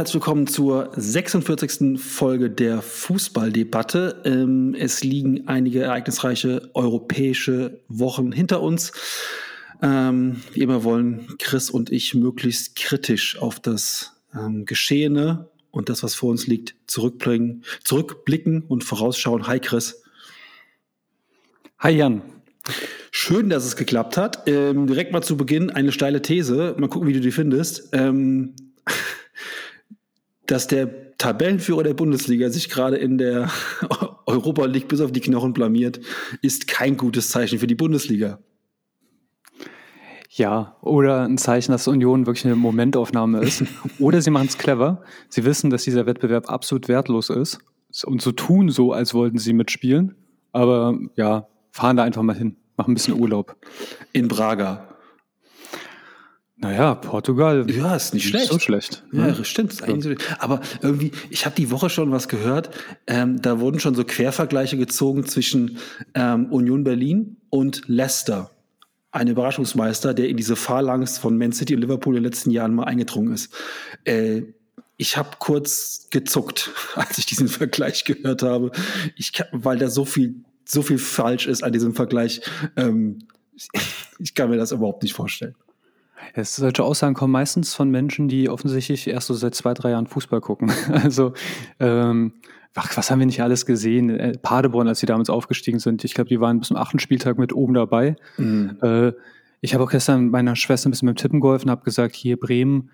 Herzlich willkommen zur 46. Folge der Fußballdebatte. Ähm, es liegen einige ereignisreiche europäische Wochen hinter uns. Ähm, wie immer wollen Chris und ich möglichst kritisch auf das ähm, Geschehene und das, was vor uns liegt, zurückblicken, zurückblicken und vorausschauen. Hi Chris. Hi Jan. Schön, dass es geklappt hat. Ähm, direkt mal zu Beginn eine steile These. Mal gucken, wie du die findest. Ähm, dass der Tabellenführer der Bundesliga sich gerade in der Europa League bis auf die Knochen blamiert, ist kein gutes Zeichen für die Bundesliga. Ja, oder ein Zeichen, dass Union wirklich eine Momentaufnahme ist. oder sie machen es clever. Sie wissen, dass dieser Wettbewerb absolut wertlos ist und so tun so, als wollten sie mitspielen. Aber ja, fahren da einfach mal hin, machen ein bisschen Urlaub. In Braga. Naja, Portugal. Ja, ist nicht schlecht. So schlecht. Ja, ne? stimmt. Ist eigentlich so. Aber irgendwie, ich habe die Woche schon was gehört. Ähm, da wurden schon so Quervergleiche gezogen zwischen ähm, Union Berlin und Leicester. Ein Überraschungsmeister, der in diese Phalanx von Man City und Liverpool in den letzten Jahren mal eingedrungen ist. Äh, ich habe kurz gezuckt, als ich diesen Vergleich gehört habe, ich, weil da so viel, so viel falsch ist an diesem Vergleich. Ähm, ich kann mir das überhaupt nicht vorstellen. Ja, solche Aussagen kommen meistens von Menschen, die offensichtlich erst so seit zwei, drei Jahren Fußball gucken. Also, ähm, ach, was haben wir nicht alles gesehen? Äh, Paderborn, als sie damals aufgestiegen sind, ich glaube, die waren bis zum achten Spieltag mit oben dabei. Mhm. Äh, ich habe auch gestern meiner Schwester ein bisschen mit dem Tippen geholfen, habe gesagt, hier Bremen,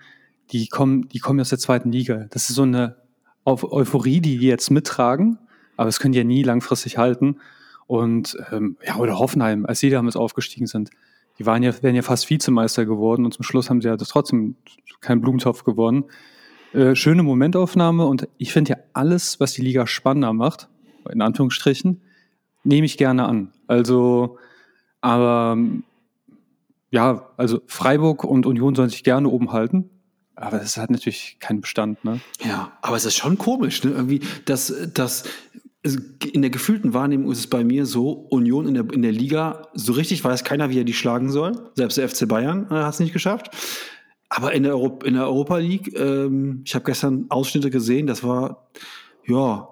die kommen, die kommen aus der zweiten Liga. Das ist so eine Euphorie, die die jetzt mittragen, aber das können die ja nie langfristig halten. Und ähm, ja, oder Hoffenheim, als sie damals aufgestiegen sind die waren ja, wären ja fast Vizemeister geworden und zum Schluss haben sie ja das trotzdem keinen Blumentopf gewonnen. Äh, schöne Momentaufnahme und ich finde ja alles, was die Liga spannender macht, in Anführungsstrichen, nehme ich gerne an. Also, aber ja, also Freiburg und Union sollen sich gerne oben halten. Aber das hat natürlich keinen Bestand, ne? Ja, aber es ist schon komisch, ne? Irgendwie, dass, dass in der gefühlten Wahrnehmung ist es bei mir so, Union in der, in der Liga, so richtig weiß keiner, wie er die schlagen soll. Selbst der FC Bayern äh, hat es nicht geschafft. Aber in der, Euro, in der Europa League, ähm, ich habe gestern Ausschnitte gesehen, das war, ja,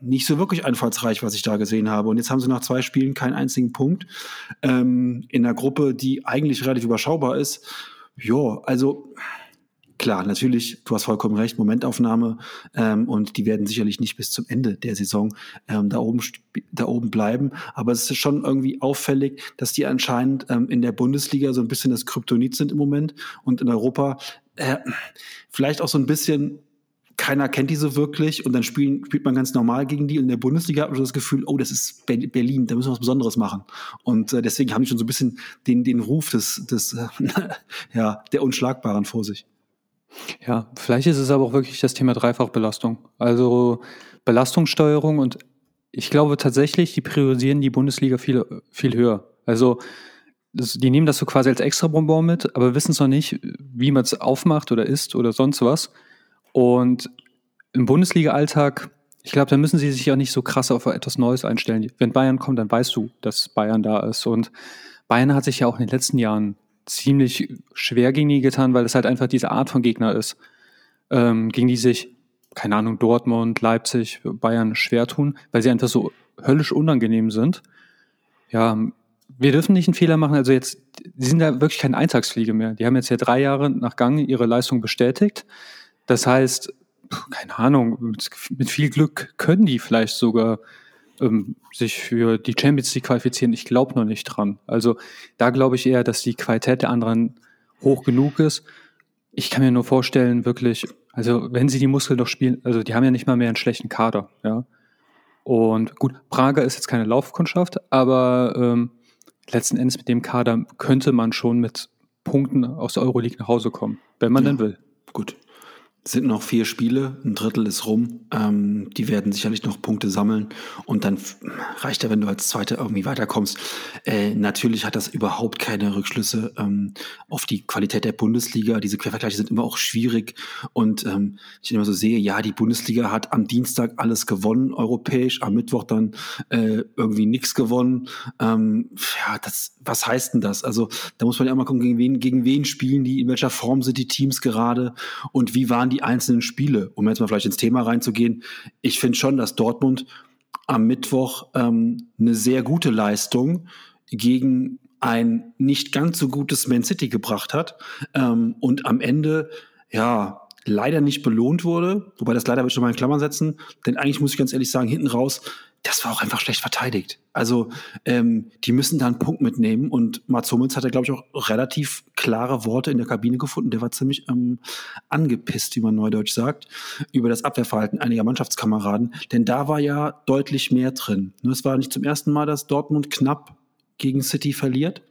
nicht so wirklich einfallsreich, was ich da gesehen habe. Und jetzt haben sie nach zwei Spielen keinen einzigen Punkt. Ähm, in einer Gruppe, die eigentlich relativ überschaubar ist. Ja, also klar, natürlich, du hast vollkommen recht, Momentaufnahme ähm, und die werden sicherlich nicht bis zum Ende der Saison ähm, da, oben, da oben bleiben. Aber es ist schon irgendwie auffällig, dass die anscheinend ähm, in der Bundesliga so ein bisschen das Kryptonit sind im Moment und in Europa äh, vielleicht auch so ein bisschen keiner kennt die so wirklich und dann spielen, spielt man ganz normal gegen die. Und in der Bundesliga hat man das Gefühl, oh, das ist Berlin, da müssen wir was Besonderes machen. Und äh, deswegen haben die schon so ein bisschen den, den Ruf des, des äh, ja, der Unschlagbaren vor sich. Ja, vielleicht ist es aber auch wirklich das Thema Dreifachbelastung. Also Belastungssteuerung und ich glaube tatsächlich, die priorisieren die Bundesliga viel, viel höher. Also die nehmen das so quasi als extra Bonbon mit, aber wissen es noch nicht, wie man es aufmacht oder isst oder sonst was. Und im Bundesliga-Alltag, ich glaube, da müssen sie sich auch nicht so krass auf etwas Neues einstellen. Wenn Bayern kommt, dann weißt du, dass Bayern da ist. Und Bayern hat sich ja auch in den letzten Jahren ziemlich schwer gegen die getan, weil es halt einfach diese Art von Gegner ist, ähm, gegen die sich, keine Ahnung, Dortmund, Leipzig, Bayern schwer tun, weil sie einfach so höllisch unangenehm sind. Ja, wir dürfen nicht einen Fehler machen. Also jetzt, die sind da wirklich keine Eintagsfliege mehr. Die haben jetzt ja drei Jahre nach Gang ihre Leistung bestätigt. Das heißt, keine Ahnung, mit viel Glück können die vielleicht sogar ähm, sich für die Champions League qualifizieren, ich glaube noch nicht dran. Also da glaube ich eher, dass die Qualität der anderen hoch genug ist. Ich kann mir nur vorstellen, wirklich, also wenn sie die Muskeln noch spielen, also die haben ja nicht mal mehr einen schlechten Kader, ja. Und gut, Prager ist jetzt keine Laufkundschaft, aber ähm, letzten Endes mit dem Kader könnte man schon mit Punkten aus der Euroleague nach Hause kommen, wenn man ja, denn will. Gut sind noch vier Spiele, ein Drittel ist rum. Ähm, die werden sicherlich noch Punkte sammeln und dann reicht ja, wenn du als Zweiter irgendwie weiterkommst. Äh, natürlich hat das überhaupt keine Rückschlüsse ähm, auf die Qualität der Bundesliga. Diese Quervergleiche sind immer auch schwierig und ähm, ich immer so sehe, ja, die Bundesliga hat am Dienstag alles gewonnen, europäisch, am Mittwoch dann äh, irgendwie nichts gewonnen. Ähm, ja, das, was heißt denn das? Also da muss man ja immer gucken, gegen wen, gegen wen spielen die, in welcher Form sind die Teams gerade und wie waren waren die einzelnen Spiele, um jetzt mal vielleicht ins Thema reinzugehen. Ich finde schon, dass Dortmund am Mittwoch ähm, eine sehr gute Leistung gegen ein nicht ganz so gutes Man City gebracht hat ähm, und am Ende ja leider nicht belohnt wurde, wobei das leider will ich schon mal in Klammern setzen, denn eigentlich muss ich ganz ehrlich sagen, hinten raus das war auch einfach schlecht verteidigt. Also ähm, die müssen da einen Punkt mitnehmen und Mats Hummels hat ja, glaube ich, auch relativ klare Worte in der Kabine gefunden. Der war ziemlich ähm, angepisst, wie man neudeutsch sagt, über das Abwehrverhalten einiger Mannschaftskameraden. Denn da war ja deutlich mehr drin. Es war nicht zum ersten Mal, dass Dortmund knapp gegen City verliert.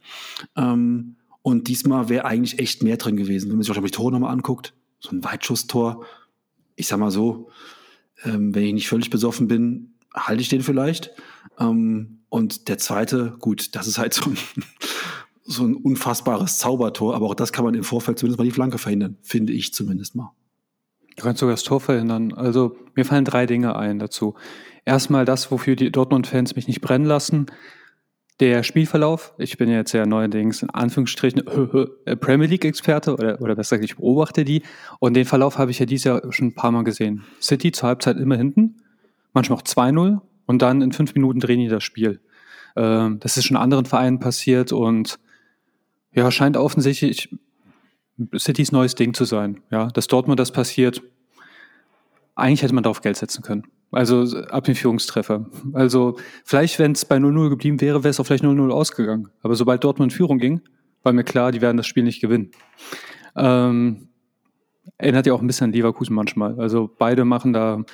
Ähm, und diesmal wäre eigentlich echt mehr drin gewesen. Wenn man sich auch die Tore nochmal anguckt, so ein Weitschusstor, ich sag mal so, ähm, wenn ich nicht völlig besoffen bin, halte ich den vielleicht. Ähm, und der zweite, gut, das ist halt so ein, so ein unfassbares Zaubertor, aber auch das kann man im Vorfeld zumindest mal die Flanke verhindern, finde ich zumindest mal. Du kannst sogar das Tor verhindern. Also mir fallen drei Dinge ein dazu. Erstmal das, wofür die Dortmund-Fans mich nicht brennen lassen. Der Spielverlauf, ich bin jetzt ja neuerdings in Anführungsstrichen äh, Premier League-Experte oder, oder besser gesagt, ich beobachte die. Und den Verlauf habe ich ja dieses Jahr schon ein paar Mal gesehen. City zur Halbzeit immer hinten, manchmal auch 2-0 und dann in fünf Minuten drehen die das Spiel. Ähm, das ist schon anderen Vereinen passiert und ja, scheint offensichtlich Citys neues Ding zu sein. Ja, dass Dortmund das passiert, eigentlich hätte man darauf Geld setzen können. Also ab den Führungstreffer. Also vielleicht, wenn es bei 0-0 geblieben wäre, wäre es auch vielleicht 0-0 ausgegangen. Aber sobald Dortmund in Führung ging, war mir klar, die werden das Spiel nicht gewinnen. Ähm, erinnert ja auch ein bisschen an Leverkusen manchmal. Also beide machen da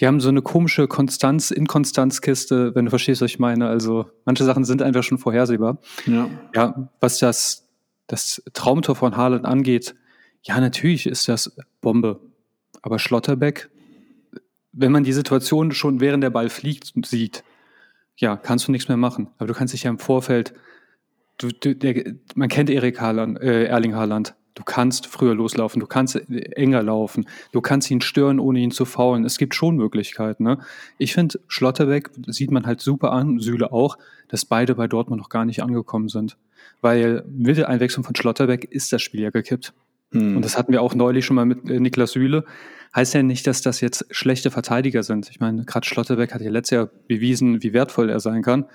die haben so eine komische Konstanz, Inkonstanzkiste, wenn du verstehst, was ich meine. Also manche Sachen sind einfach schon vorhersehbar. Ja, ja was das, das Traumtor von Haaland angeht, ja, natürlich ist das Bombe. Aber Schlotterbeck, wenn man die Situation schon während der Ball fliegt sieht, ja, kannst du nichts mehr machen. Aber du kannst dich ja im Vorfeld, du, du, der, man kennt Erik Haaland, äh, Erling Haaland. Du kannst früher loslaufen, du kannst enger laufen, du kannst ihn stören, ohne ihn zu faulen. Es gibt schon Möglichkeiten. Ne? Ich finde, Schlotterbeck sieht man halt super an, Süle auch, dass beide bei Dortmund noch gar nicht angekommen sind. Weil mit der Einwechslung von Schlotterbeck ist das Spiel ja gekippt. Hm. Und das hatten wir auch neulich schon mal mit äh, Niklas Süle. Heißt ja nicht, dass das jetzt schlechte Verteidiger sind. Ich meine, gerade Schlotterbeck hat ja letztes Jahr bewiesen, wie wertvoll er sein kann.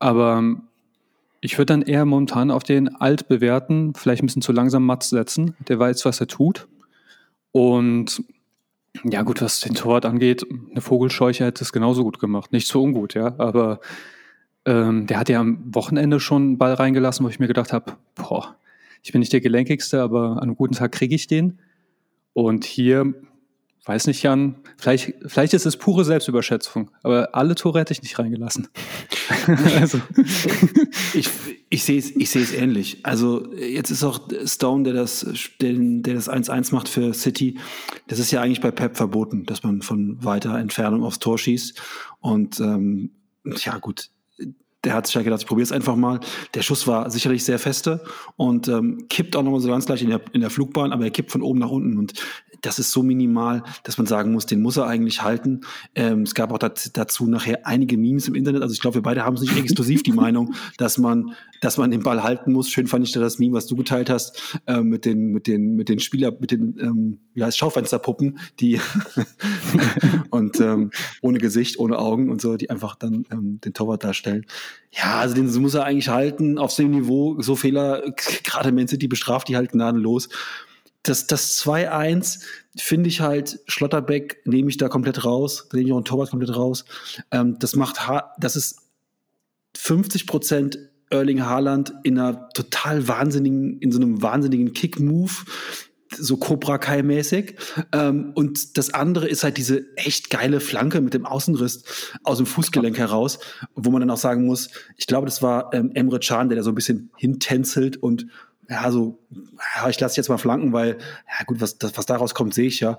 Aber ähm, ich würde dann eher momentan auf den altbewährten, vielleicht ein bisschen zu langsam Matz setzen. Der weiß, was er tut. Und ja, gut, was den Torwart angeht, eine Vogelscheuche hätte es genauso gut gemacht. Nicht so ungut, ja. Aber ähm, der hat ja am Wochenende schon einen Ball reingelassen, wo ich mir gedacht habe, boah, ich bin nicht der Gelenkigste, aber an einem guten Tag kriege ich den. Und hier Weiß nicht, Jan. Vielleicht, vielleicht ist es pure Selbstüberschätzung, aber alle Tore hätte ich nicht reingelassen. also. ich, ich sehe es ich sehe es ähnlich. Also jetzt ist auch Stone, der das, der, der das 1-1 macht für City. Das ist ja eigentlich bei Pep verboten, dass man von weiter Entfernung aufs Tor schießt. Und ähm, ja, gut, der hat sich ja gedacht, ich probiere es einfach mal. Der Schuss war sicherlich sehr feste und ähm, kippt auch nochmal so ganz gleich in der, in der Flugbahn, aber er kippt von oben nach unten. Und das ist so minimal, dass man sagen muss, den muss er eigentlich halten. Ähm, es gab auch dazu nachher einige Memes im Internet. Also ich glaube, wir beide haben es nicht exklusiv die Meinung, dass man, dass man den Ball halten muss. Schön fand ich da das Meme, was du geteilt hast, äh, mit den, mit den, mit den Spieler, mit den, ähm, wie heißt Schaufensterpuppen, die und ähm, ohne Gesicht, ohne Augen und so, die einfach dann ähm, den Torwart darstellen. Ja, also den muss er eigentlich halten auf dem Niveau. So Fehler, gerade Man City bestraft die halt gnadenlos das, das 2-1 finde ich halt, Schlotterbeck nehme ich da komplett raus, da nehme ich auch einen Torwart komplett raus. Ähm, das macht, ha das ist 50 Prozent Erling Haaland in einer total wahnsinnigen, in so einem wahnsinnigen Kick-Move, so Cobra Kai-mäßig. Ähm, und das andere ist halt diese echt geile Flanke mit dem Außenriss aus dem Fußgelenk heraus, wo man dann auch sagen muss, ich glaube, das war ähm, Emre Can, der da so ein bisschen hintänzelt und ja, so, ja, ich lasse jetzt mal flanken, weil, ja gut, was, das, was daraus kommt, sehe ich ja.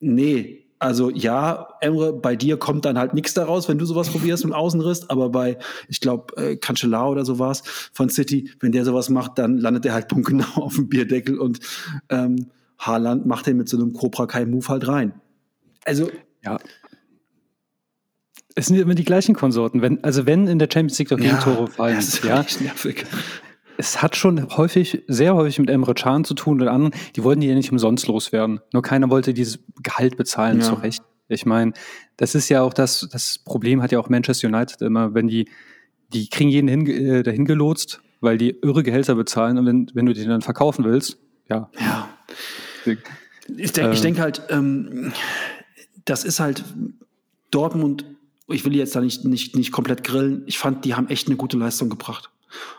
Nee, also ja, Emre, bei dir kommt dann halt nichts daraus, wenn du sowas probierst und Außenriss, aber bei, ich glaube, äh, Cancelao oder sowas von City, wenn der sowas macht, dann landet er halt punktgenau auf dem Bierdeckel und ähm, Haaland macht den mit so einem Cobra Kai Move halt rein. Also ja. Es sind immer die gleichen Konsorten. Wenn, also wenn in der Champions League doch ja, Tore fallen, ja, nervig. Es hat schon häufig, sehr häufig mit Emre Can zu tun und anderen, die wollten die ja nicht umsonst loswerden. Nur keiner wollte dieses Gehalt bezahlen, ja. zu Recht. Ich meine, das ist ja auch das, das Problem hat ja auch Manchester United immer, wenn die, die kriegen jeden hin, äh, dahin gelotst, weil die irre Gehälter bezahlen und wenn, wenn du den dann verkaufen willst, ja. Ja. Ich denke ich denk halt, ähm, das ist halt Dortmund, ich will jetzt da nicht, nicht, nicht komplett grillen, ich fand, die haben echt eine gute Leistung gebracht.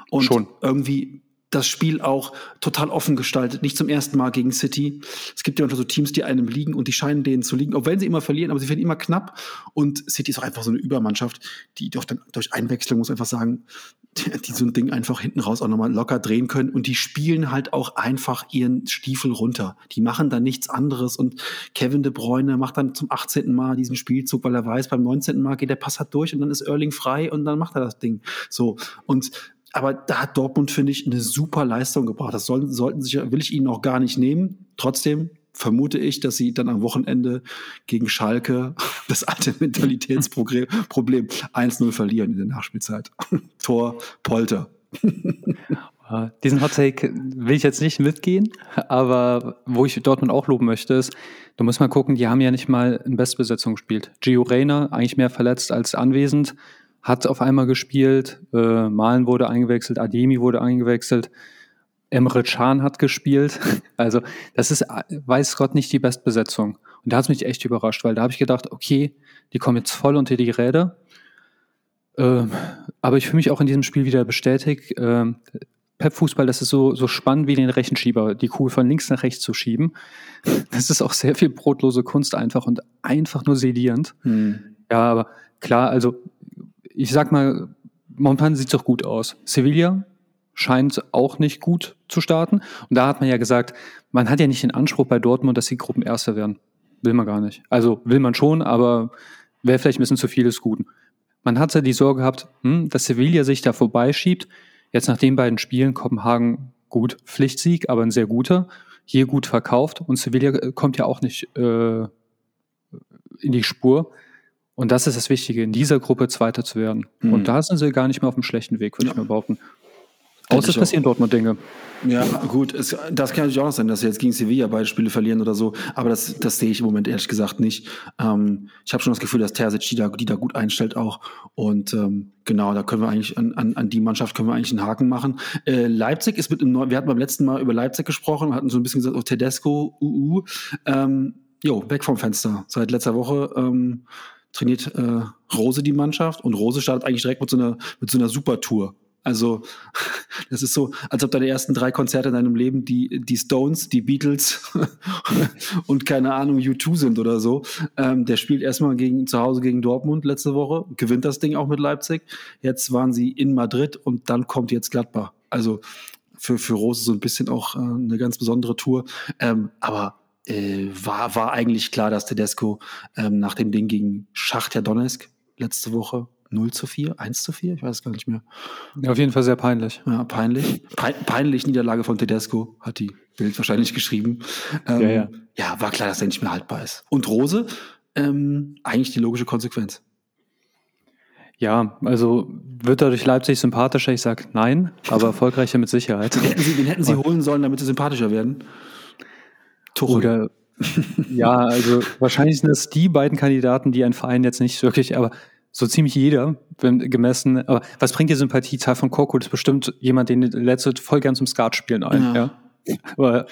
Und Schon. irgendwie das Spiel auch total offen gestaltet. Nicht zum ersten Mal gegen City. Es gibt ja manchmal so Teams, die einem liegen und die scheinen denen zu liegen, auch wenn sie immer verlieren, aber sie werden immer knapp. Und City ist auch einfach so eine Übermannschaft, die doch dann durch Einwechslung, muss man einfach sagen, die so ein Ding einfach hinten raus auch nochmal locker drehen können. Und die spielen halt auch einfach ihren Stiefel runter. Die machen dann nichts anderes. Und Kevin de Bruyne macht dann zum 18. Mal diesen Spielzug, weil er weiß, beim 19. Mal geht der Pass halt durch und dann ist Erling frei und dann macht er das Ding. So. Und aber da hat Dortmund, finde ich, eine super Leistung gebracht. Das sollten, sollten sich, will ich ihnen auch gar nicht nehmen. Trotzdem vermute ich, dass sie dann am Wochenende gegen Schalke das alte Mentalitätsproblem 1-0 verlieren in der Nachspielzeit. Tor Polter. Diesen Hot Take will ich jetzt nicht mitgehen, aber wo ich Dortmund auch loben möchte, ist, du musst mal gucken, die haben ja nicht mal in Bestbesetzung gespielt. Gio Reyna, eigentlich mehr verletzt als anwesend, hat auf einmal gespielt, äh, Malen wurde eingewechselt, Ademi wurde eingewechselt, Emre Can hat gespielt. Also das ist, weiß Gott, nicht die Bestbesetzung. Und da hat es mich echt überrascht, weil da habe ich gedacht, okay, die kommen jetzt voll unter die Räder. Ähm, aber ich fühle mich auch in diesem Spiel wieder bestätigt. Ähm, Pep-Fußball, das ist so, so spannend wie den Rechenschieber, die Kugel von links nach rechts zu schieben. Das ist auch sehr viel brotlose Kunst einfach und einfach nur sedierend. Hm. Ja, aber klar, also ich sag mal, momentan sieht es doch gut aus. Sevilla scheint auch nicht gut zu starten. Und da hat man ja gesagt, man hat ja nicht den Anspruch bei Dortmund, dass sie Gruppenerster werden. Will man gar nicht. Also will man schon, aber wäre vielleicht ein bisschen zu viel des Guten. Man hat ja die Sorge gehabt, hm, dass Sevilla sich da vorbeischiebt. Jetzt nach den beiden Spielen Kopenhagen gut, Pflichtsieg, aber ein sehr guter. Hier gut verkauft und Sevilla äh, kommt ja auch nicht äh, in die Spur. Und das ist das Wichtige, in dieser Gruppe Zweiter zu werden. Mhm. Und da sind sie gar nicht mehr auf dem schlechten Weg, würde ja. ich mal behaupten. Außer es passieren Dortmund Dinge. Ja, gut, es, das kann natürlich auch noch sein, dass sie jetzt gegen Sevilla beide Spiele verlieren oder so, aber das, das sehe ich im Moment ehrlich gesagt nicht. Ähm, ich habe schon das Gefühl, dass Terzic die da, die da gut einstellt auch und ähm, genau, da können wir eigentlich an, an, an die Mannschaft können wir eigentlich einen Haken machen. Äh, Leipzig ist mit einem neuen, wir hatten beim letzten Mal über Leipzig gesprochen, hatten so ein bisschen gesagt, oh, Tedesco, UU, ähm, jo, weg vom Fenster. Seit letzter Woche ähm, trainiert äh, Rose die Mannschaft und Rose startet eigentlich direkt mit so einer, mit so einer Supertour. Also, das ist so, als ob deine ersten drei Konzerte in deinem Leben die, die Stones, die Beatles und keine Ahnung, U2 sind oder so. Ähm, der spielt erstmal gegen, zu Hause gegen Dortmund letzte Woche, gewinnt das Ding auch mit Leipzig. Jetzt waren sie in Madrid und dann kommt jetzt Gladbach. Also, für, für Rose so ein bisschen auch äh, eine ganz besondere Tour. Ähm, aber äh, war, war eigentlich klar, dass Tedesco ähm, nach dem Ding gegen Schachtja Donetsk letzte Woche 0 zu 4, 1 zu 4, ich weiß gar nicht mehr. Ja, auf jeden Fall sehr peinlich. Ja, peinlich. Pe peinlich Niederlage von Tedesco, hat die Bild wahrscheinlich geschrieben. Ähm, ja, ja. ja, war klar, dass er nicht mehr haltbar ist. Und Rose, ähm, eigentlich die logische Konsequenz. Ja, also wird dadurch Leipzig sympathischer? Ich sage nein, aber erfolgreicher mit Sicherheit. Den hätten sie, wen hätten sie holen sollen, damit sie sympathischer werden? Tuchel. Oder, ja, also wahrscheinlich sind es die beiden Kandidaten, die ein Verein jetzt nicht wirklich, aber so ziemlich jeder gemessen. Aber was bringt die Sympathie? Teil von Coco ist bestimmt jemand, den letzte voll gern zum Skat spielen ein. Ja. ja. Aber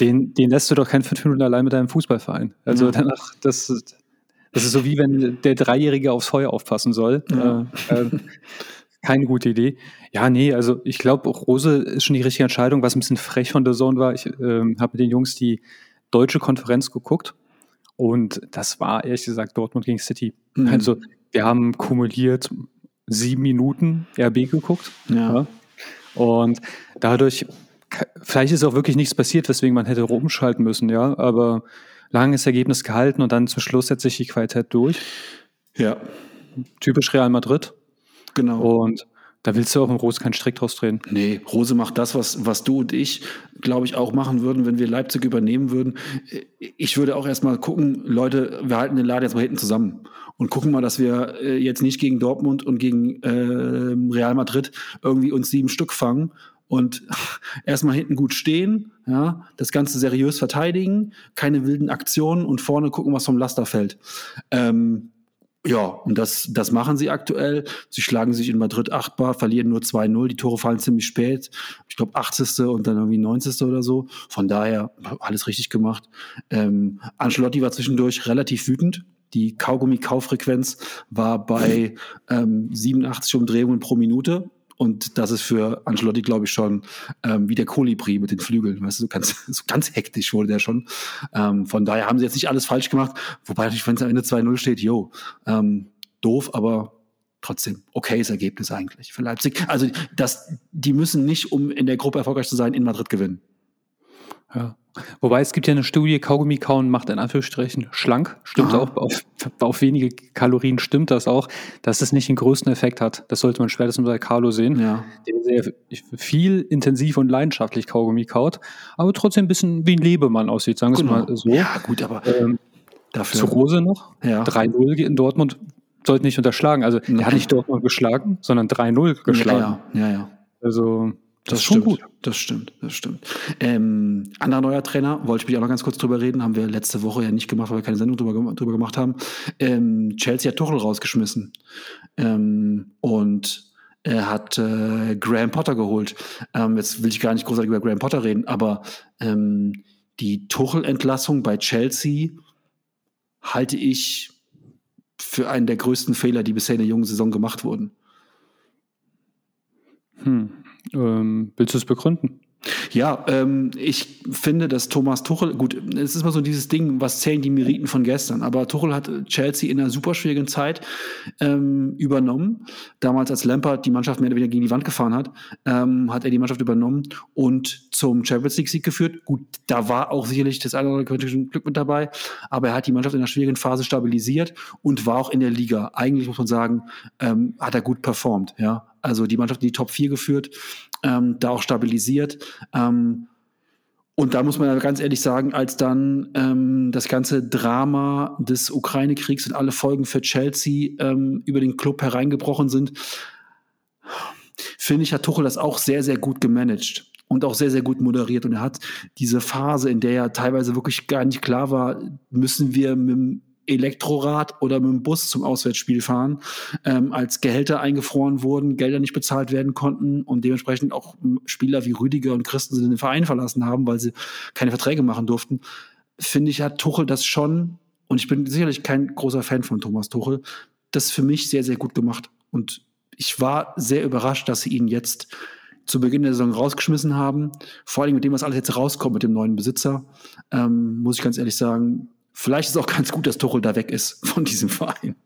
den, den lässt du doch kein fünf Minuten allein mit deinem Fußballverein. Also ja. danach, das, das ist so wie wenn der Dreijährige aufs Feuer aufpassen soll. Ja. Äh, keine gute Idee. Ja, nee, also ich glaube, Rose ist schon die richtige Entscheidung, was ein bisschen frech von der Zone war. Ich ähm, habe mit den Jungs die deutsche Konferenz geguckt und das war ehrlich gesagt Dortmund gegen City. Mhm. Also wir haben kumuliert sieben Minuten RB geguckt. Ja. ja. Und dadurch, vielleicht ist auch wirklich nichts passiert, weswegen man hätte rumschalten müssen, ja, aber langes Ergebnis gehalten und dann zum Schluss setzt sich die Qualität durch. Ja. Typisch Real Madrid. Genau. Und da willst du auch im Rose keinen Strick draus drehen. Nee, Rose macht das, was, was du und ich, glaube ich, auch machen würden, wenn wir Leipzig übernehmen würden. Ich würde auch erstmal gucken, Leute, wir halten den Laden jetzt mal hinten zusammen und gucken mal, dass wir äh, jetzt nicht gegen Dortmund und gegen äh, Real Madrid irgendwie uns sieben Stück fangen und erstmal hinten gut stehen, ja, das Ganze seriös verteidigen, keine wilden Aktionen und vorne gucken, was vom Laster fällt. Ähm, ja, und das, das machen sie aktuell. Sie schlagen sich in Madrid achtbar, verlieren nur 2-0. Die Tore fallen ziemlich spät. Ich glaube, 80. und dann irgendwie 90. oder so. Von daher alles richtig gemacht. Ähm, Ancelotti war zwischendurch relativ wütend. Die Kaugummi-Kauffrequenz war bei ähm, 87 Umdrehungen pro Minute. Und das ist für Ancelotti, glaube ich, schon ähm, wie der Kolibri mit den Flügeln. Weißt du, so ganz, so ganz hektisch wurde der schon. Ähm, von daher haben sie jetzt nicht alles falsch gemacht. Wobei natürlich, wenn es am Ende 2-0 steht, jo, ähm, doof, aber trotzdem okayes Ergebnis eigentlich für Leipzig. Also das, die müssen nicht, um in der Gruppe erfolgreich zu sein, in Madrid gewinnen. Ja. Wobei es gibt ja eine Studie, Kaugummi kauen macht in Anführungsstrichen schlank. Stimmt Aha. auch, auf, auf, wenige Kalorien stimmt das auch, dass es nicht den größten Effekt hat. Das sollte man spätestens bei Carlo sehen, ja. der sehr viel intensiv und leidenschaftlich Kaugummi kaut, aber trotzdem ein bisschen wie ein Lebemann aussieht, sagen wir genau. es mal so. Ja, gut, aber ähm, dafür. Zu Rose noch, ja. 3-0 in Dortmund, sollte nicht unterschlagen. Also, er hat nicht Dortmund geschlagen, sondern 3-0 geschlagen. Ja, ja, ja. Also, das, das stimmt, gut. Das stimmt, das stimmt. Ähm, anderer neuer Trainer, wollte ich mich auch noch ganz kurz drüber reden, haben wir letzte Woche ja nicht gemacht, weil wir keine Sendung drüber, drüber gemacht haben. Ähm, Chelsea hat Tuchel rausgeschmissen. Ähm, und er hat äh, Graham Potter geholt. Ähm, jetzt will ich gar nicht großartig über Graham Potter reden, aber ähm, die Tuchel-Entlassung bei Chelsea halte ich für einen der größten Fehler, die bisher in der jungen Saison gemacht wurden. Hm. Ähm, willst du es begründen? Ja, ähm, ich finde, dass Thomas Tuchel, gut, es ist mal so dieses Ding, was zählen die Meriten von gestern, aber Tuchel hat Chelsea in einer super schwierigen Zeit ähm, übernommen. Damals, als Lampard die Mannschaft mehr oder weniger gegen die Wand gefahren hat, ähm, hat er die Mannschaft übernommen und zum Champions League-Sieg geführt. Gut, da war auch sicherlich das eine oder andere Glück mit dabei, aber er hat die Mannschaft in einer schwierigen Phase stabilisiert und war auch in der Liga. Eigentlich muss man sagen, ähm, hat er gut performt, ja. Also die Mannschaft in die Top 4 geführt ähm, da auch stabilisiert. Ähm, und da muss man ganz ehrlich sagen, als dann ähm, das ganze Drama des Ukraine-Kriegs und alle Folgen für Chelsea ähm, über den Club hereingebrochen sind, finde ich, hat Tuchel das auch sehr, sehr gut gemanagt und auch sehr, sehr gut moderiert. Und er hat diese Phase, in der ja teilweise wirklich gar nicht klar war, müssen wir mit Elektrorad oder mit dem Bus zum Auswärtsspiel fahren, ähm, als Gehälter eingefroren wurden, Gelder nicht bezahlt werden konnten und dementsprechend auch Spieler wie Rüdiger und Christensen den Verein verlassen haben, weil sie keine Verträge machen durften, finde ich, hat Tuchel das schon, und ich bin sicherlich kein großer Fan von Thomas Tuchel, das für mich sehr, sehr gut gemacht. Und ich war sehr überrascht, dass sie ihn jetzt zu Beginn der Saison rausgeschmissen haben. Vor allem mit dem, was alles jetzt rauskommt mit dem neuen Besitzer, ähm, muss ich ganz ehrlich sagen, vielleicht ist es auch ganz gut, dass Tuchel da weg ist von diesem Verein.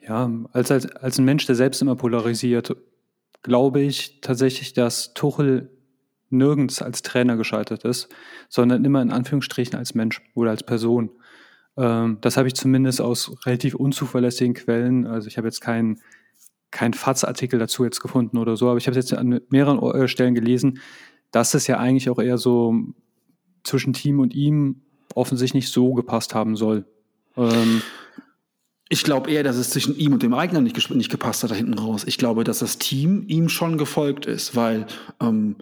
Ja, als, als, als ein Mensch, der selbst immer polarisiert, glaube ich tatsächlich, dass Tuchel nirgends als Trainer gescheitert ist, sondern immer in Anführungsstrichen als Mensch oder als Person. Ähm, das habe ich zumindest aus relativ unzuverlässigen Quellen, also ich habe jetzt keinen kein FATS-Artikel dazu jetzt gefunden oder so, aber ich habe es jetzt an mehreren äh, Stellen gelesen, dass es ja eigentlich auch eher so zwischen Team und ihm offensichtlich nicht so gepasst haben soll. Ähm, ich glaube eher, dass es zwischen ihm und dem Eigner nicht, nicht gepasst hat da hinten raus. Ich glaube, dass das Team ihm schon gefolgt ist, weil ähm,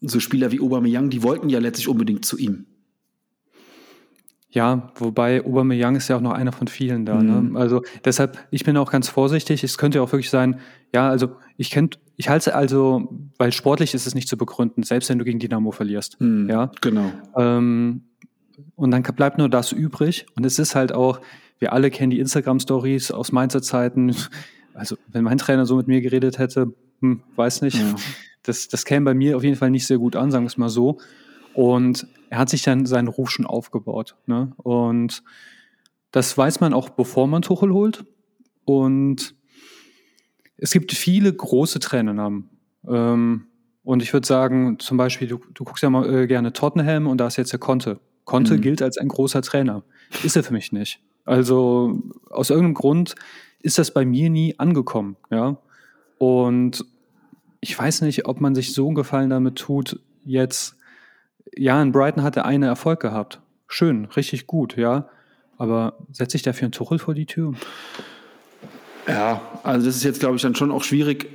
so Spieler wie Aubameyang, die wollten ja letztlich unbedingt zu ihm. Ja, wobei Aubameyang ist ja auch noch einer von vielen da. Ne? Mhm. Ne? Also deshalb, ich bin auch ganz vorsichtig. Es könnte ja auch wirklich sein, ja, also ich kennt, ich halte also, weil sportlich ist es nicht zu begründen, selbst wenn du gegen Dynamo verlierst. Mhm, ja, genau. Ähm, und dann bleibt nur das übrig. Und es ist halt auch, wir alle kennen die Instagram-Stories aus Mainzer Zeiten. Also wenn mein Trainer so mit mir geredet hätte, hm, weiß nicht. Ja. Das, das käme bei mir auf jeden Fall nicht sehr gut an, sagen wir es mal so. Und er hat sich dann seinen Ruf schon aufgebaut. Ne? Und das weiß man auch, bevor man Tuchel holt. Und es gibt viele große Trainernamen. Ähm, und ich würde sagen, zum Beispiel, du, du guckst ja mal äh, gerne Tottenham und da ist jetzt der Conte. Conte mhm. gilt als ein großer Trainer. Ist er für mich nicht. Also aus irgendeinem Grund ist das bei mir nie angekommen. Ja? Und ich weiß nicht, ob man sich so einen Gefallen damit tut, jetzt ja, in Brighton hat er einen Erfolg gehabt. Schön, richtig gut, ja. Aber setze ich dafür einen Tuchel vor die Tür? Ja, also das ist jetzt, glaube ich, dann schon auch schwierig.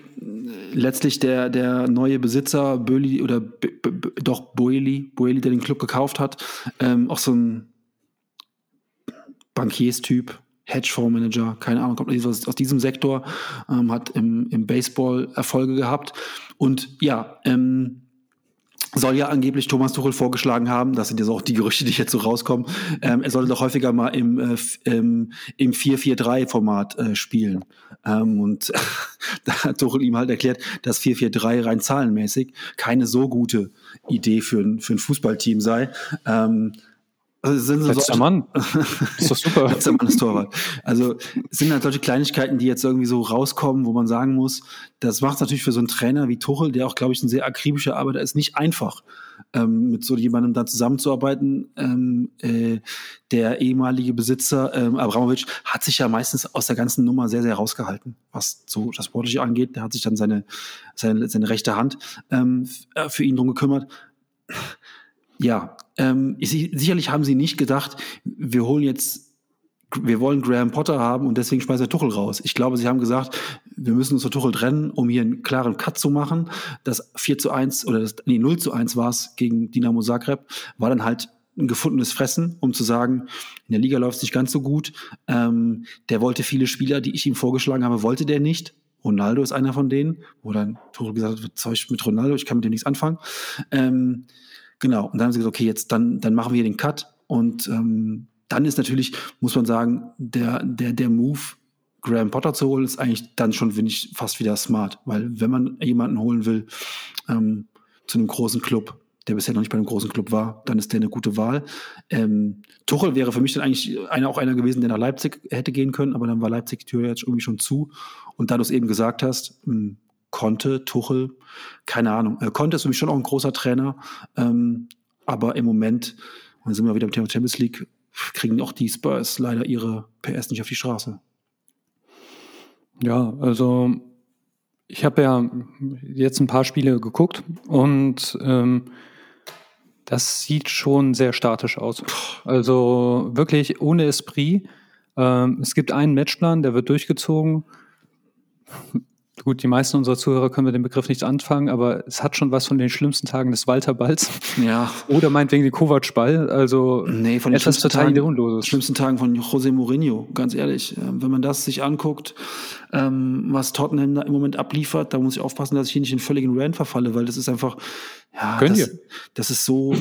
letztlich der, der neue Besitzer, Böli oder B B doch Boeli, Boeli, der den Club gekauft hat, ähm, auch so ein Bankierstyp, Hedgefondsmanager, keine Ahnung, kommt aus, diesem Sektor, ähm, hat im, im Baseball Erfolge gehabt. Und ja, ähm, soll ja angeblich Thomas Tuchel vorgeschlagen haben, das sind jetzt auch die Gerüchte, die jetzt so rauskommen, ähm, er sollte doch häufiger mal im, äh, im, im 4-4-3-Format äh, spielen. Ähm, und da hat Tuchel ihm halt erklärt, dass 4-4-3 rein zahlenmäßig keine so gute Idee für ein, für ein Fußballteam sei. Ähm, also sind so Letzter Mann. ist doch super. Letzter Mann ist Torwart. Also es sind halt solche Kleinigkeiten, die jetzt irgendwie so rauskommen, wo man sagen muss, das macht es natürlich für so einen Trainer wie Tuchel, der auch, glaube ich, ein sehr akribischer Arbeiter ist, nicht einfach, ähm, mit so jemandem dann zusammenzuarbeiten. Ähm, äh, der ehemalige Besitzer ähm, Abramovic hat sich ja meistens aus der ganzen Nummer sehr, sehr rausgehalten, was so das Sportliche angeht. Der hat sich dann seine, seine, seine rechte Hand ähm, äh, für ihn drum gekümmert. Ja, ähm, sicherlich haben sie nicht gedacht, wir holen jetzt wir wollen Graham Potter haben und deswegen schmeißt er Tuchel raus. Ich glaube, sie haben gesagt, wir müssen uns von Tuchel trennen, um hier einen klaren Cut zu machen. Das 4 zu 1 oder das, nee, 0 zu 1 war es gegen Dinamo Zagreb, war dann halt ein gefundenes Fressen, um zu sagen, in der Liga läuft es nicht ganz so gut. Ähm, der wollte viele Spieler, die ich ihm vorgeschlagen habe, wollte der nicht. Ronaldo ist einer von denen, wo dann Tuchel gesagt hat, Zeug mit Ronaldo, ich kann mit dem nichts anfangen. Ähm, Genau. Und dann haben sie gesagt, okay, jetzt dann, dann machen wir den Cut. Und ähm, dann ist natürlich, muss man sagen, der, der, der Move, Graham Potter zu holen, ist eigentlich dann schon, finde ich, fast wieder smart. Weil wenn man jemanden holen will ähm, zu einem großen Club, der bisher noch nicht bei einem großen Club war, dann ist der eine gute Wahl. Ähm, Tuchel wäre für mich dann eigentlich einer, auch einer gewesen, der nach Leipzig hätte gehen können, aber dann war Leipzig die Tür jetzt irgendwie schon zu. Und da du es eben gesagt hast, hm, konnte Tuchel, keine Ahnung, äh, konnte ist für mich schon auch ein großer Trainer, ähm, aber im Moment, und dann sind wir wieder mit Thema Champions League, kriegen auch die Spurs leider ihre PS nicht auf die Straße. Ja, also ich habe ja jetzt ein paar Spiele geguckt und ähm, das sieht schon sehr statisch aus. Also wirklich ohne Esprit. Ähm, es gibt einen Matchplan, der wird durchgezogen. Gut, die meisten unserer Zuhörer können mit dem Begriff nichts anfangen, aber es hat schon was von den schlimmsten Tagen des Walter-Balls. Ja. Oder meinetwegen den Kovac-Ball. Also nee, von den etwas total Tagen, schlimmsten Tagen von José Mourinho, ganz ehrlich. Ähm, wenn man das sich anguckt, ähm, was Tottenham da im Moment abliefert, da muss ich aufpassen, dass ich hier nicht in völligen Rant verfalle, weil das ist einfach, ja, Können das, das ist so,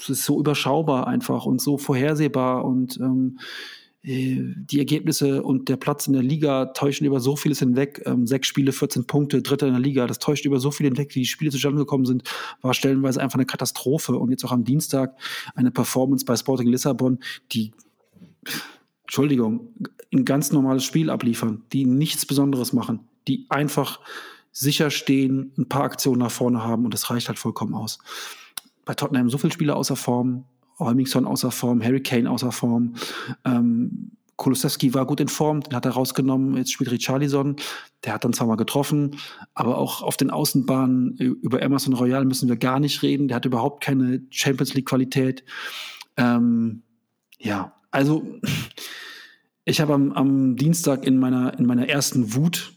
das ist so überschaubar einfach und so vorhersehbar und ähm, äh, die Ergebnisse und der Platz in der Liga täuschen über so vieles hinweg. Ähm, sechs Spiele, 14 Punkte, Dritter in der Liga. Das täuscht über so viel hinweg, wie die Spiele zustande gekommen sind. War stellenweise einfach eine Katastrophe. Und jetzt auch am Dienstag eine Performance bei Sporting Lissabon, die, Entschuldigung, ein ganz normales Spiel abliefern, die nichts Besonderes machen, die einfach sicher stehen, ein paar Aktionen nach vorne haben und das reicht halt vollkommen aus. Bei Tottenham so viele Spieler außer Form, Olmingson außer Form, Harry Kane außer Form. Ähm, Kulusewski war gut in Form, den hat er rausgenommen. Jetzt spielt Richarlison, der hat dann zwar mal getroffen, aber auch auf den Außenbahnen über Emerson Royal müssen wir gar nicht reden. Der hat überhaupt keine Champions League Qualität. Ähm, ja, also ich habe am, am, Dienstag in meiner, in meiner ersten Wut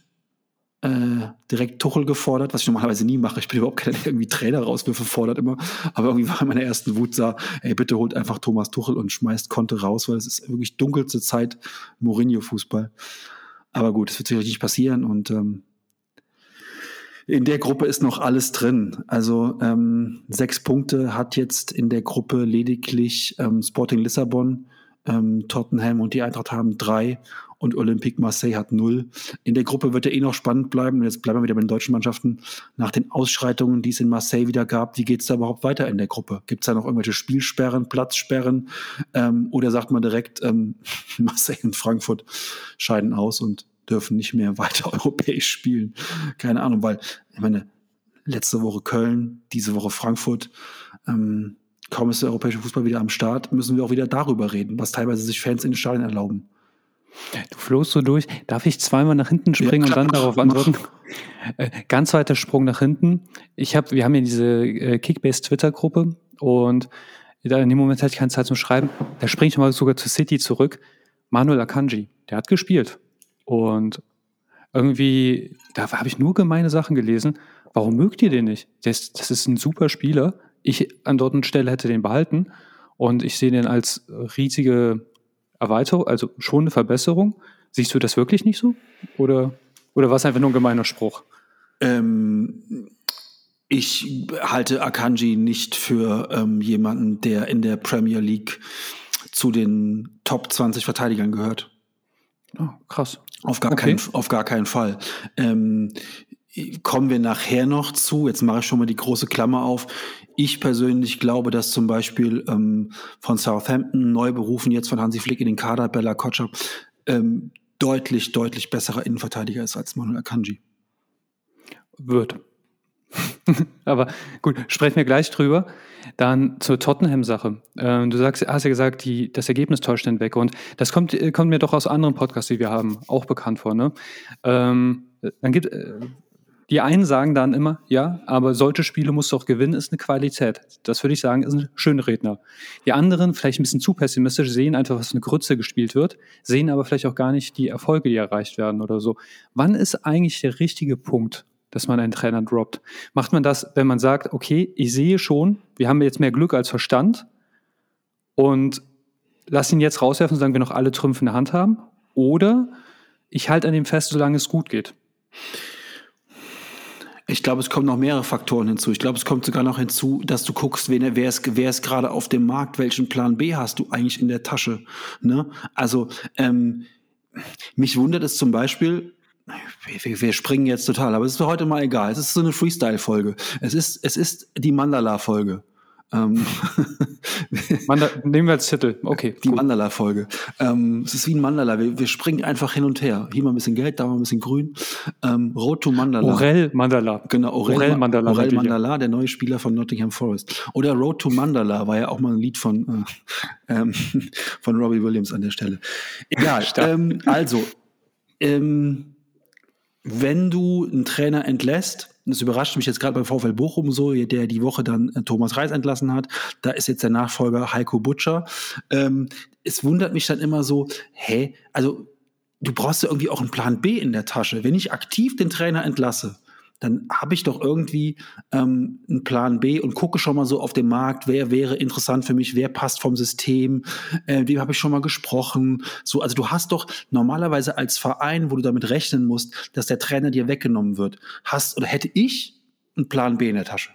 äh, direkt Tuchel gefordert, was ich normalerweise nie mache. Ich bin überhaupt keiner, der irgendwie Trainer rauswürfe fordert immer. Aber irgendwie war in meiner ersten Wut sah, ey, bitte holt einfach Thomas Tuchel und schmeißt Konte raus, weil es ist wirklich dunkelste Zeit Mourinho-Fußball. Aber gut, es wird sicherlich nicht passieren und ähm, in der Gruppe ist noch alles drin. Also ähm, sechs Punkte hat jetzt in der Gruppe lediglich ähm, Sporting Lissabon, ähm, Tottenham und die Eintracht haben drei und Olympique Marseille hat null. In der Gruppe wird er eh noch spannend bleiben. Jetzt bleiben wir wieder bei den deutschen Mannschaften. Nach den Ausschreitungen, die es in Marseille wieder gab, wie geht es da überhaupt weiter in der Gruppe? Gibt es da noch irgendwelche Spielsperren, Platzsperren? Ähm, oder sagt man direkt, ähm, Marseille und Frankfurt scheiden aus und dürfen nicht mehr weiter europäisch spielen? Keine Ahnung, weil, ich meine, letzte Woche Köln, diese Woche Frankfurt. Ähm, kaum ist der europäische Fußball wieder am Start, müssen wir auch wieder darüber reden, was teilweise sich Fans in den Stadien erlauben. Du flohst so durch. Darf ich zweimal nach hinten springen ja, und dann darauf antworten? Äh, ganz weiter Sprung nach hinten. Ich habe, wir haben ja diese äh, Kickbase Twitter-Gruppe und da in dem Moment hatte ich keine Zeit zum Schreiben. Da springe ich mal sogar zu City zurück. Manuel Akanji, der hat gespielt. Und irgendwie, da habe ich nur gemeine Sachen gelesen. Warum mögt ihr den nicht? Das, das ist ein super Spieler. Ich an dort Stelle hätte den behalten und ich sehe den als riesige Erweiterung, also schon eine Verbesserung. Siehst du das wirklich nicht so? Oder, oder war es einfach nur ein gemeiner Spruch? Ähm, ich halte Akanji nicht für ähm, jemanden, der in der Premier League zu den Top 20 Verteidigern gehört. Oh, krass. Auf gar, okay. keinen, auf gar keinen Fall. Ähm, kommen wir nachher noch zu. Jetzt mache ich schon mal die große Klammer auf. Ich persönlich glaube, dass zum Beispiel ähm, von Southampton neu berufen jetzt von Hansi Flick in den Kader Bella Kotschap ähm, deutlich, deutlich besserer Innenverteidiger ist als Manuel Akanji. Wird. Aber gut, sprechen wir gleich drüber. Dann zur Tottenham-Sache. Ähm, du sagst, hast ja gesagt, die, das Ergebnis täuscht den weg. Und das kommt, äh, kommt mir doch aus anderen Podcasts, die wir haben, auch bekannt vor. Ne? Ähm, dann gibt, äh, die einen sagen dann immer, ja, aber solche Spiele musst du auch gewinnen, ist eine Qualität. Das würde ich sagen, ist ein schöner Redner. Die anderen, vielleicht ein bisschen zu pessimistisch, sehen einfach, was eine Grütze gespielt wird, sehen aber vielleicht auch gar nicht die Erfolge, die erreicht werden oder so. Wann ist eigentlich der richtige Punkt, dass man einen Trainer droppt? Macht man das, wenn man sagt, okay, ich sehe schon, wir haben jetzt mehr Glück als Verstand und lass ihn jetzt rauswerfen, solange wir noch alle Trümpfe in der Hand haben? Oder ich halte an dem fest, solange es gut geht? Ich glaube, es kommen noch mehrere Faktoren hinzu. Ich glaube, es kommt sogar noch hinzu, dass du guckst, wer, wer, ist, wer ist gerade auf dem Markt, welchen Plan B hast du eigentlich in der Tasche. Ne? Also ähm, mich wundert es zum Beispiel, wir, wir, springen jetzt total, aber es ist für heute mal egal. Es ist so eine Freestyle-Folge. Es ist, es ist die Mandala-Folge. Ähm nehmen wir als Titel. Okay. Die Mandala-Folge. Ähm, es ist wie ein Mandala. Wir, wir, springen einfach hin und her. Hier mal ein bisschen Geld, da mal ein bisschen grün. Ähm, Road to Mandala. Orel Mandala. Genau, Orel, Orel Mandala. Orel Mandala, der neue Spieler von Nottingham Forest. Oder Road to Mandala war ja auch mal ein Lied von, äh, ähm, von Robbie Williams an der Stelle. Egal. ähm, also, ähm, wenn du einen Trainer entlässt, das überrascht mich jetzt gerade beim VfL Bochum so, der die Woche dann äh, Thomas Reis entlassen hat, da ist jetzt der Nachfolger Heiko Butcher. Ähm, es wundert mich dann immer so, hä, also du brauchst ja irgendwie auch einen Plan B in der Tasche. Wenn ich aktiv den Trainer entlasse, dann habe ich doch irgendwie ähm, einen Plan B und gucke schon mal so auf den Markt, wer wäre interessant für mich, wer passt vom System, äh, dem habe ich schon mal gesprochen. So, also du hast doch normalerweise als Verein, wo du damit rechnen musst, dass der Trainer dir weggenommen wird, hast oder hätte ich einen Plan B in der Tasche.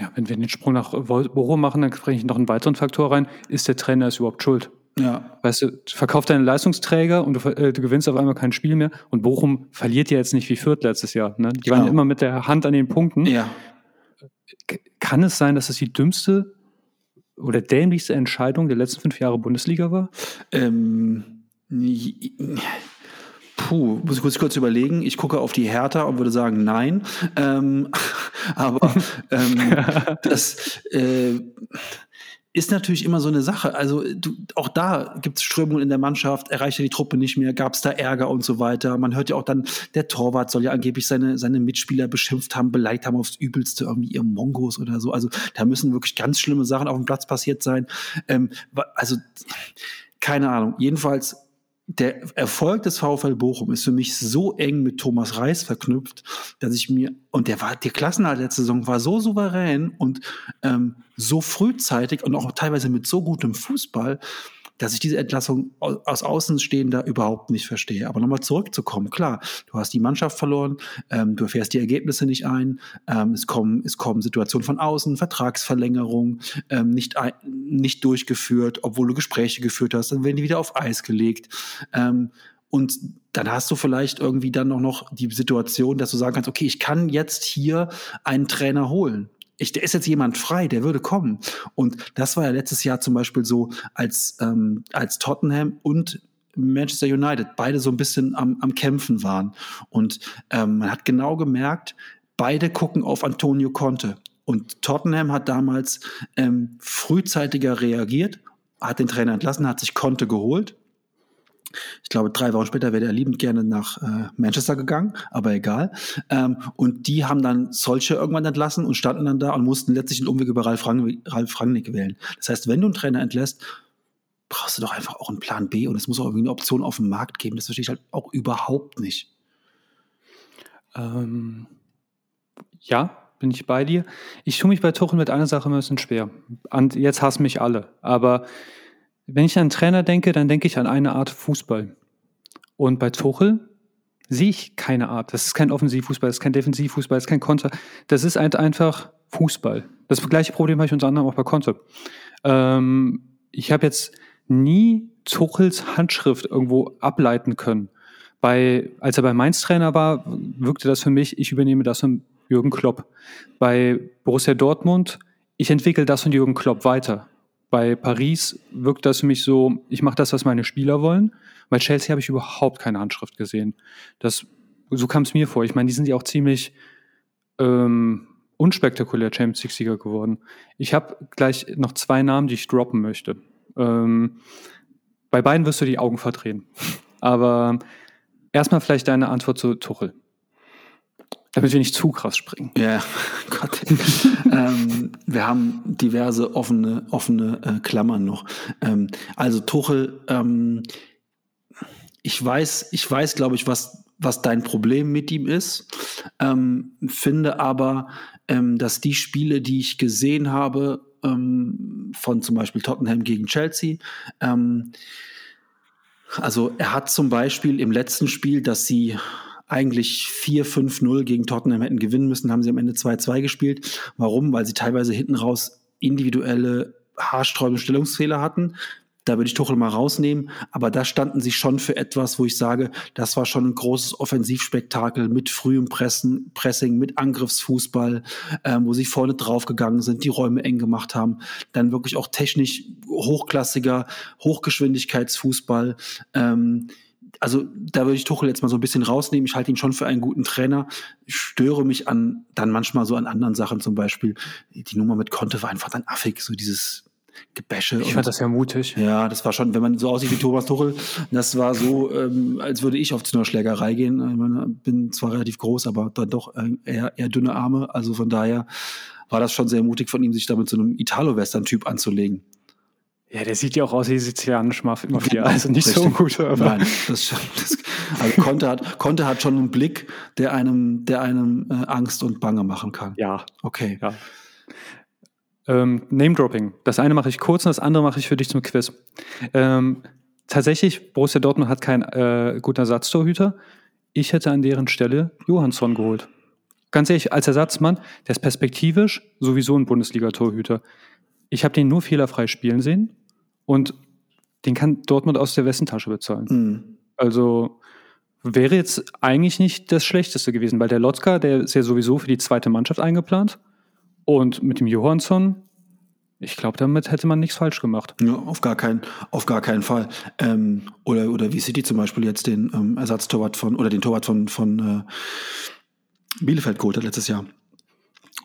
Ja, wenn wir den Sprung nach Bochum machen, dann spreche ich noch einen weiteren Faktor rein. Ist der Trainer es überhaupt schuld? Ja. Weißt du, verkauf deinen Leistungsträger und du, äh, du, gewinnst auf einmal kein Spiel mehr. Und Bochum verliert ja jetzt nicht wie Fürth letztes Jahr. Ne? Die waren genau. immer mit der Hand an den Punkten. Ja. Kann es sein, dass es die dümmste oder dämlichste Entscheidung der letzten fünf Jahre Bundesliga war? Ähm, puh, muss ich kurz, kurz überlegen. Ich gucke auf die Hertha und würde sagen, nein. Ähm, aber ähm, das. Äh, ist natürlich immer so eine Sache. Also du, auch da gibt es Strömungen in der Mannschaft, erreicht ja die Truppe nicht mehr, gab es da Ärger und so weiter. Man hört ja auch dann, der Torwart soll ja angeblich seine, seine Mitspieler beschimpft haben, beleidigt haben aufs Übelste, irgendwie ihr Mongos oder so. Also da müssen wirklich ganz schlimme Sachen auf dem Platz passiert sein. Ähm, also keine Ahnung. Jedenfalls der Erfolg des VfL Bochum ist für mich so eng mit Thomas Reis verknüpft, dass ich mir, und der war, der Klassenhalt letzte Saison war so souverän und ähm, so frühzeitig und auch teilweise mit so gutem Fußball, dass ich diese Entlassung aus Außenstehender überhaupt nicht verstehe. Aber nochmal zurückzukommen, klar, du hast die Mannschaft verloren, ähm, du erfährst die Ergebnisse nicht ein, ähm, es, kommen, es kommen Situationen von außen, Vertragsverlängerung, ähm, nicht, ein, nicht durchgeführt, obwohl du Gespräche geführt hast, dann werden die wieder auf Eis gelegt. Ähm, und dann hast du vielleicht irgendwie dann auch noch die Situation, dass du sagen kannst, okay, ich kann jetzt hier einen Trainer holen ich, der ist jetzt jemand frei, der würde kommen. Und das war ja letztes Jahr zum Beispiel so, als, ähm, als Tottenham und Manchester United beide so ein bisschen am, am Kämpfen waren. Und ähm, man hat genau gemerkt, beide gucken auf Antonio Conte. Und Tottenham hat damals ähm, frühzeitiger reagiert, hat den Trainer entlassen, hat sich Conte geholt ich glaube, drei Wochen später wäre er liebend gerne nach äh, Manchester gegangen, aber egal. Ähm, und die haben dann solche irgendwann entlassen und standen dann da und mussten letztlich einen Umweg über Ralf, Rang, Ralf Rangnick wählen. Das heißt, wenn du einen Trainer entlässt, brauchst du doch einfach auch einen Plan B und es muss auch irgendwie eine Option auf dem Markt geben. Das verstehe ich halt auch überhaupt nicht. Ähm, ja, bin ich bei dir. Ich tue mich bei Tuchel mit einer Sache ein bisschen schwer. Und jetzt hassen mich alle. Aber wenn ich an Trainer denke, dann denke ich an eine Art Fußball. Und bei Tuchel sehe ich keine Art. Das ist kein Offensivfußball, das ist kein Defensivfußball, das ist kein Konter. Das ist halt einfach Fußball. Das gleiche Problem habe ich unter anderem auch bei Konter. Ähm, ich habe jetzt nie Tuchels Handschrift irgendwo ableiten können. Bei, als er bei Mainz Trainer war, wirkte das für mich, ich übernehme das von Jürgen Klopp. Bei Borussia Dortmund, ich entwickle das von Jürgen Klopp weiter. Bei Paris wirkt das für mich so, ich mache das, was meine Spieler wollen. Bei Chelsea habe ich überhaupt keine Handschrift gesehen. Das, so kam es mir vor. Ich meine, die sind ja auch ziemlich ähm, unspektakulär Champions League-Sieger geworden. Ich habe gleich noch zwei Namen, die ich droppen möchte. Ähm, bei beiden wirst du die Augen verdrehen. Aber erstmal vielleicht deine Antwort zu Tuchel. Damit wir nicht zu krass springen. Ja, Gott. ähm, wir haben diverse offene, offene äh, Klammern noch. Ähm, also Tuchel, ähm, ich weiß, ich weiß, glaube ich, was, was dein Problem mit ihm ist. Ähm, finde aber, ähm, dass die Spiele, die ich gesehen habe, ähm, von zum Beispiel Tottenham gegen Chelsea, also er hat zum Beispiel im letzten Spiel, dass sie eigentlich 4-5-0 gegen Tottenham hätten gewinnen müssen, haben sie am Ende 2-2 gespielt. Warum? Weil sie teilweise hinten raus individuelle haarsträubende Stellungsfehler hatten. Da würde ich Tuchel mal rausnehmen. Aber da standen sie schon für etwas, wo ich sage, das war schon ein großes Offensivspektakel mit frühem Pressen, Pressing, mit Angriffsfußball, ähm, wo sie vorne draufgegangen sind, die Räume eng gemacht haben. Dann wirklich auch technisch hochklassiger Hochgeschwindigkeitsfußball. Ähm, also da würde ich Tuchel jetzt mal so ein bisschen rausnehmen. Ich halte ihn schon für einen guten Trainer. Ich störe mich an dann manchmal so an anderen Sachen, zum Beispiel die Nummer mit Conte war einfach dann affig, so dieses Gebäsche. Ich fand das ja mutig. Ja, das war schon, wenn man so aussieht wie Thomas Tuchel, das war so, ähm, als würde ich auf zu einer Schlägerei gehen. Ich meine, bin zwar relativ groß, aber dann doch eher, eher dünne Arme. Also von daher war das schon sehr mutig von ihm, sich da mit so einem Italo-Western-Typ anzulegen. Ja, der sieht ja auch aus wie sizilianisch Mafia, also nicht richtig. so gut. Aber. Nein, das, das, also Conte hat, Conte hat schon einen Blick, der einem, der einem äh, Angst und Bange machen kann. Ja. Okay. Ja. Ähm, Name-Dropping. Das eine mache ich kurz und das andere mache ich für dich zum Quiz. Ähm, tatsächlich, Borussia Dortmund hat keinen äh, guten Ersatztorhüter. Ich hätte an deren Stelle Johansson geholt. Ganz ehrlich, als Ersatzmann, der ist perspektivisch sowieso ein Bundesliga-Torhüter. Ich habe den nur fehlerfrei spielen sehen und den kann Dortmund aus der Westentasche bezahlen. Mhm. Also wäre jetzt eigentlich nicht das Schlechteste gewesen, weil der Lotka, der ist ja sowieso für die zweite Mannschaft eingeplant. Und mit dem Johansson, ich glaube, damit hätte man nichts falsch gemacht. Ja, auf gar keinen, auf gar keinen Fall. Ähm, oder, oder wie City zum Beispiel jetzt den ähm, Ersatztorwart von, oder den Torwart von, von äh, Bielefeld geholt hat letztes Jahr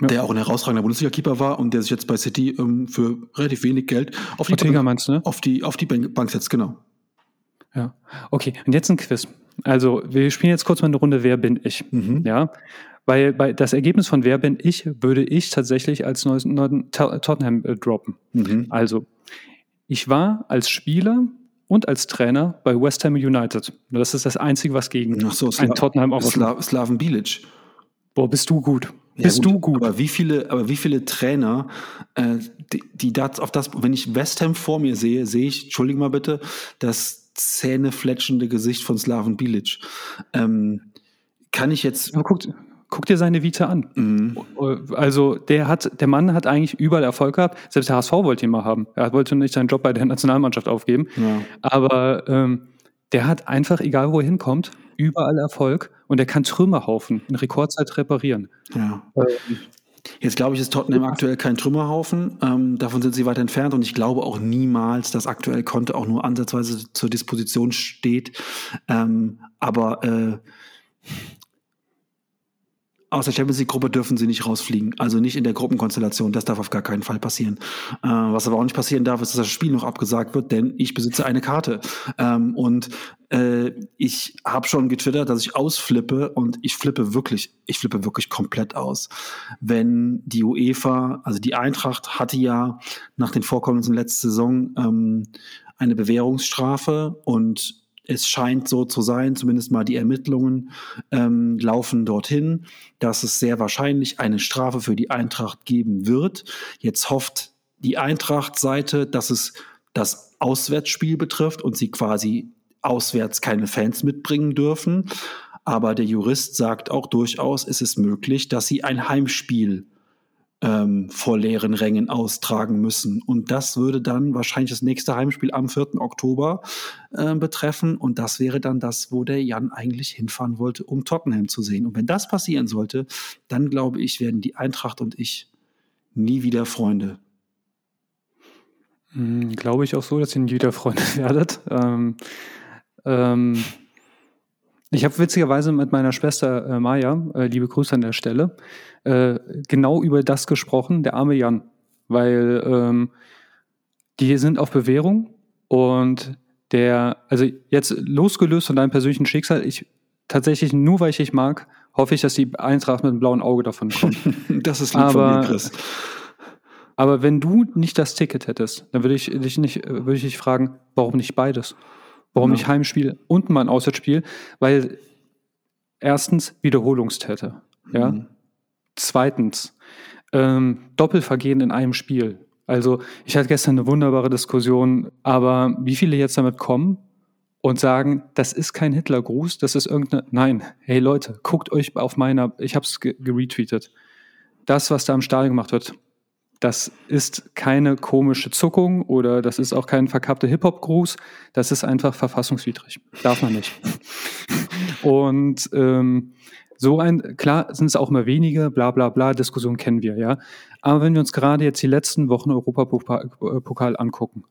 ja. der auch ein herausragender Bundesliga-Keeper war und der sich jetzt bei City ähm, für relativ wenig Geld auf die, Bank, meinst, ne? auf die, auf die Bank setzt, genau. Ja, okay. Und jetzt ein Quiz. Also, wir spielen jetzt kurz mal eine Runde Wer bin ich? Mhm. Ja. Weil bei das Ergebnis von Wer bin ich würde ich tatsächlich als neuen Tottenham äh, droppen. Mhm. Also, ich war als Spieler und als Trainer bei West Ham United. Das ist das Einzige, was gegen so, ein Tottenham auch Sla Slaven Bilic. Boah, bist du gut. Ja, Bist gut, du gut? Aber wie viele, aber wie viele Trainer, äh, die, die das auf das, wenn ich West Ham vor mir sehe, sehe ich, entschuldige mal bitte, das zähnefletschende Gesicht von Slaven Bilic. Ähm, kann ich jetzt. Aber guck, guck dir seine Vita an. Mhm. Also der hat, der Mann hat eigentlich überall Erfolg gehabt. Selbst der HSV wollte ihn mal haben. Er wollte nicht seinen Job bei der Nationalmannschaft aufgeben. Ja. Aber ähm, der hat einfach, egal wo er hinkommt, überall Erfolg und er kann Trümmerhaufen in Rekordzeit reparieren. Ja. Ähm, Jetzt glaube ich, ist Tottenham aktuell kein Trümmerhaufen. Ähm, davon sind sie weit entfernt und ich glaube auch niemals, dass aktuell Konte auch nur ansatzweise zur Disposition steht. Ähm, aber äh, aus der Champions League-Gruppe dürfen sie nicht rausfliegen. Also nicht in der Gruppenkonstellation. Das darf auf gar keinen Fall passieren. Äh, was aber auch nicht passieren darf, ist, dass das Spiel noch abgesagt wird, denn ich besitze eine Karte. Ähm, und äh, ich habe schon getwittert, dass ich ausflippe und ich flippe wirklich, ich flippe wirklich komplett aus. Wenn die UEFA, also die Eintracht hatte ja nach den Vorkommnissen letzte Saison ähm, eine Bewährungsstrafe und es scheint so zu sein, zumindest mal die Ermittlungen ähm, laufen dorthin, dass es sehr wahrscheinlich eine Strafe für die Eintracht geben wird. Jetzt hofft die Eintracht-Seite, dass es das Auswärtsspiel betrifft und sie quasi auswärts keine Fans mitbringen dürfen. Aber der Jurist sagt auch durchaus, ist es möglich, dass sie ein Heimspiel ähm, vor leeren Rängen austragen müssen. Und das würde dann wahrscheinlich das nächste Heimspiel am 4. Oktober äh, betreffen. Und das wäre dann das, wo der Jan eigentlich hinfahren wollte, um Tottenham zu sehen. Und wenn das passieren sollte, dann glaube ich, werden die Eintracht und ich nie wieder Freunde. Hm, glaube ich auch so, dass ihr nie wieder Freunde werdet. Ähm, ähm, ich habe witzigerweise mit meiner Schwester äh, Maja, äh, liebe Grüße an der Stelle, äh, genau über das gesprochen, der arme Jan. Weil ähm, die sind auf Bewährung und der, also jetzt losgelöst von deinem persönlichen Schicksal, ich tatsächlich nur weil ich dich mag, hoffe ich, dass die Eintracht mit einem blauen Auge davon kommt. das ist lieb aber, von mir, Chris. Aber wenn du nicht das Ticket hättest, dann würde ich dich nicht, würde ich dich fragen, warum nicht beides? Warum ja. nicht Heimspiel und mal ein Auswärtsspiel? Weil erstens Wiederholungstäter. Ja. Mhm. Zweitens ähm, Doppelvergehen in einem Spiel. Also ich hatte gestern eine wunderbare Diskussion, aber wie viele jetzt damit kommen und sagen, das ist kein Hitlergruß, das ist irgendeine. Nein, hey Leute, guckt euch auf meiner, ich habe es geretweetet. Das, was da im Stadion gemacht wird, das ist keine komische Zuckung oder das ist auch kein verkappter Hip-Hop-Gruß. Das ist einfach verfassungswidrig. Darf man nicht. Und ähm, so ein, klar sind es auch immer wenige, bla bla bla, Diskussion kennen wir, ja. Aber wenn wir uns gerade jetzt die letzten Wochen Europapokal angucken,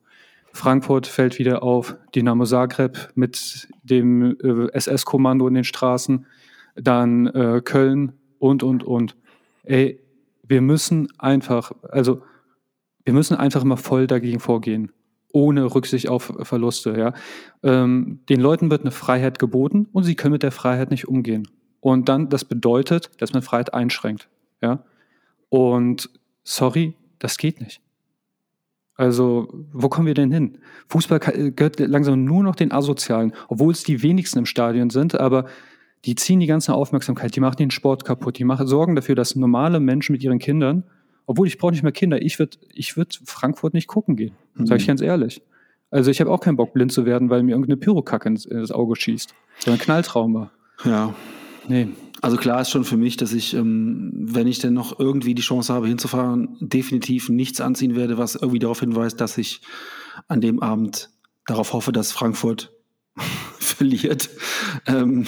Frankfurt fällt wieder auf, Dynamo Zagreb mit dem äh, SS-Kommando in den Straßen, dann äh, Köln und, und, und. Ey, wir müssen einfach, also wir müssen einfach immer voll dagegen vorgehen, ohne Rücksicht auf Verluste. Ja? Ähm, den Leuten wird eine Freiheit geboten und sie können mit der Freiheit nicht umgehen. Und dann, das bedeutet, dass man Freiheit einschränkt. Ja? Und sorry, das geht nicht. Also, wo kommen wir denn hin? Fußball gehört langsam nur noch den Asozialen, obwohl es die wenigsten im Stadion sind, aber die ziehen die ganze Aufmerksamkeit, die machen den Sport kaputt, die machen, sorgen dafür, dass normale Menschen mit ihren Kindern, obwohl ich brauche nicht mehr Kinder, ich würde ich würd Frankfurt nicht gucken gehen, mhm. sage ich ganz ehrlich. Also ich habe auch keinen Bock, blind zu werden, weil mir irgendeine Pyrokacke ins, ins Auge schießt. So ein Knalltrauma. Ja. Nee. Also klar ist schon für mich, dass ich, ähm, wenn ich denn noch irgendwie die Chance habe, hinzufahren, definitiv nichts anziehen werde, was irgendwie darauf hinweist, dass ich an dem Abend darauf hoffe, dass Frankfurt verliert. Ähm,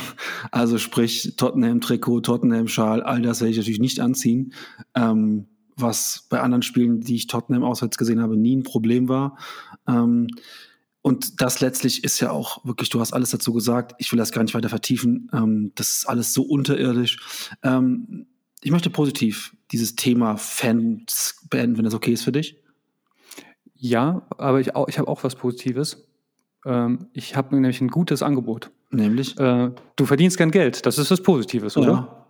also sprich Tottenham-Trikot, Tottenham-Schal, all das werde ich natürlich nicht anziehen. Ähm, was bei anderen Spielen, die ich Tottenham auswärts gesehen habe, nie ein Problem war. Ähm, und das letztlich ist ja auch wirklich, du hast alles dazu gesagt, ich will das gar nicht weiter vertiefen. Ähm, das ist alles so unterirdisch. Ähm, ich möchte positiv dieses Thema Fans beenden, wenn das okay ist für dich. Ja, aber ich, ich habe auch was Positives. Ähm, ich habe nämlich ein gutes Angebot. Nämlich? Äh, du verdienst gern Geld. Das ist was Positives, oder? Ja.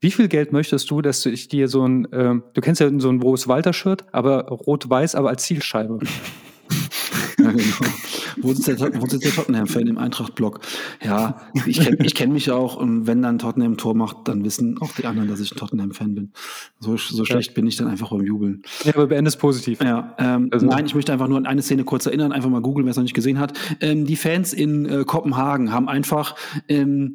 Wie viel Geld möchtest du, dass ich dir so ein, äh, du kennst ja so ein Boris Walter-Shirt, aber rot-weiß, aber als Zielscheibe. ja, genau. Wo sitzt der, wo sitzt der Tottenham-Fan im Eintracht-Blog? Ja, ich kenne ich kenn mich auch und wenn dann Tottenham ein Tor macht, dann wissen auch die anderen, dass ich ein Tottenham-Fan bin. So, so schlecht ja. bin ich dann einfach beim Jubeln. Ja, aber beende es positiv. Ja, ähm, also. Nein, ich möchte einfach nur an eine Szene kurz erinnern, einfach mal googeln, wer es noch nicht gesehen hat. Ähm, die Fans in äh, Kopenhagen haben einfach ähm,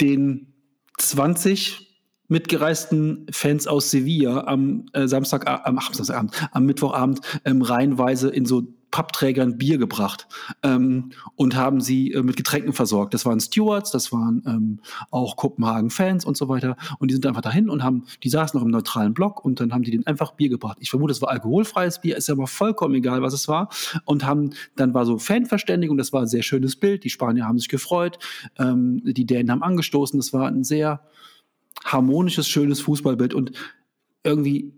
den 20 mitgereisten Fans aus Sevilla am äh, Samstag, äh, am, Samstagabend, am Mittwochabend ähm, reihenweise in so Pappträgern Bier gebracht ähm, und haben sie äh, mit Getränken versorgt. Das waren Stewards, das waren ähm, auch Kopenhagen-Fans und so weiter. Und die sind einfach dahin und haben, die saßen noch im neutralen Block und dann haben die denen einfach Bier gebracht. Ich vermute, es war alkoholfreies Bier, ist ja mal vollkommen egal, was es war. Und haben, dann war so Fanverständigung, das war ein sehr schönes Bild. Die Spanier haben sich gefreut, ähm, die Dänen haben angestoßen. Das war ein sehr harmonisches, schönes Fußballbild und irgendwie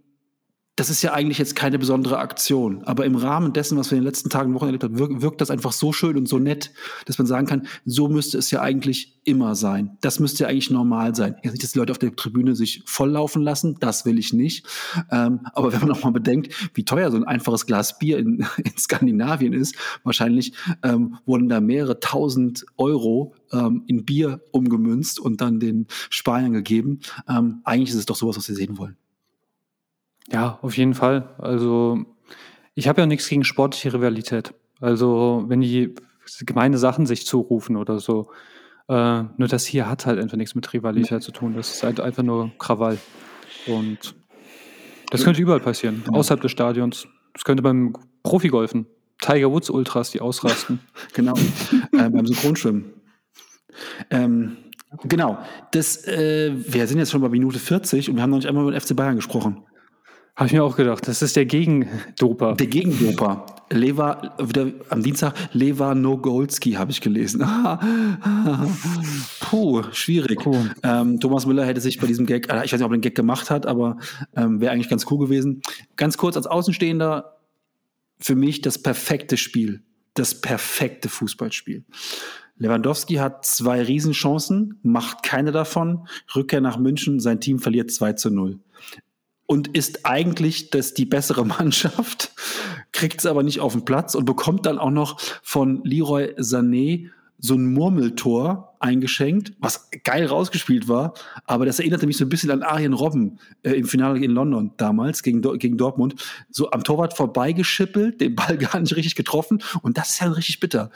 das ist ja eigentlich jetzt keine besondere Aktion. Aber im Rahmen dessen, was wir in den letzten Tagen und Wochen erlebt haben, wirkt, wirkt das einfach so schön und so nett, dass man sagen kann, so müsste es ja eigentlich immer sein. Das müsste ja eigentlich normal sein. Jetzt nicht, dass die Leute auf der Tribüne sich volllaufen lassen, das will ich nicht. Ähm, aber wenn man auch mal bedenkt, wie teuer so ein einfaches Glas Bier in, in Skandinavien ist, wahrscheinlich ähm, wurden da mehrere tausend Euro ähm, in Bier umgemünzt und dann den Spaniern gegeben. Ähm, eigentlich ist es doch sowas, was wir sehen wollen. Ja, auf jeden Fall. Also ich habe ja nichts gegen sportliche Rivalität. Also wenn die gemeine Sachen sich zurufen oder so. Äh, nur das hier hat halt einfach nichts mit Rivalität nee. zu tun. Das ist halt einfach nur Krawall. Und das könnte überall passieren, genau. außerhalb des Stadions. Das könnte beim Profigolfen, Tiger Woods Ultras, die ausrasten. genau, äh, beim Synchronschwimmen. Ähm, genau, das, äh, wir sind jetzt schon bei Minute 40 und wir haben noch nicht einmal über den FC Bayern gesprochen. Habe ich mir auch gedacht, das ist der Gegendoper. Der Gegendoper. Leva, wieder am Dienstag, Leva Nogolski habe ich gelesen. Puh, schwierig. Puh. Ähm, Thomas Müller hätte sich bei diesem Gag, äh, ich weiß nicht, ob er den Gag gemacht hat, aber ähm, wäre eigentlich ganz cool gewesen. Ganz kurz als Außenstehender, für mich das perfekte Spiel. Das perfekte Fußballspiel. Lewandowski hat zwei Riesenchancen, macht keine davon. Rückkehr nach München, sein Team verliert 2 zu 0 und ist eigentlich das die bessere Mannschaft, kriegt es aber nicht auf den Platz und bekommt dann auch noch von Leroy Sané so ein Murmeltor eingeschenkt, was geil rausgespielt war, aber das erinnerte mich so ein bisschen an Arjen Robben äh, im Finale in London damals gegen, gegen Dortmund. So am Torwart vorbeigeschippelt, den Ball gar nicht richtig getroffen und das ist ja richtig bitter.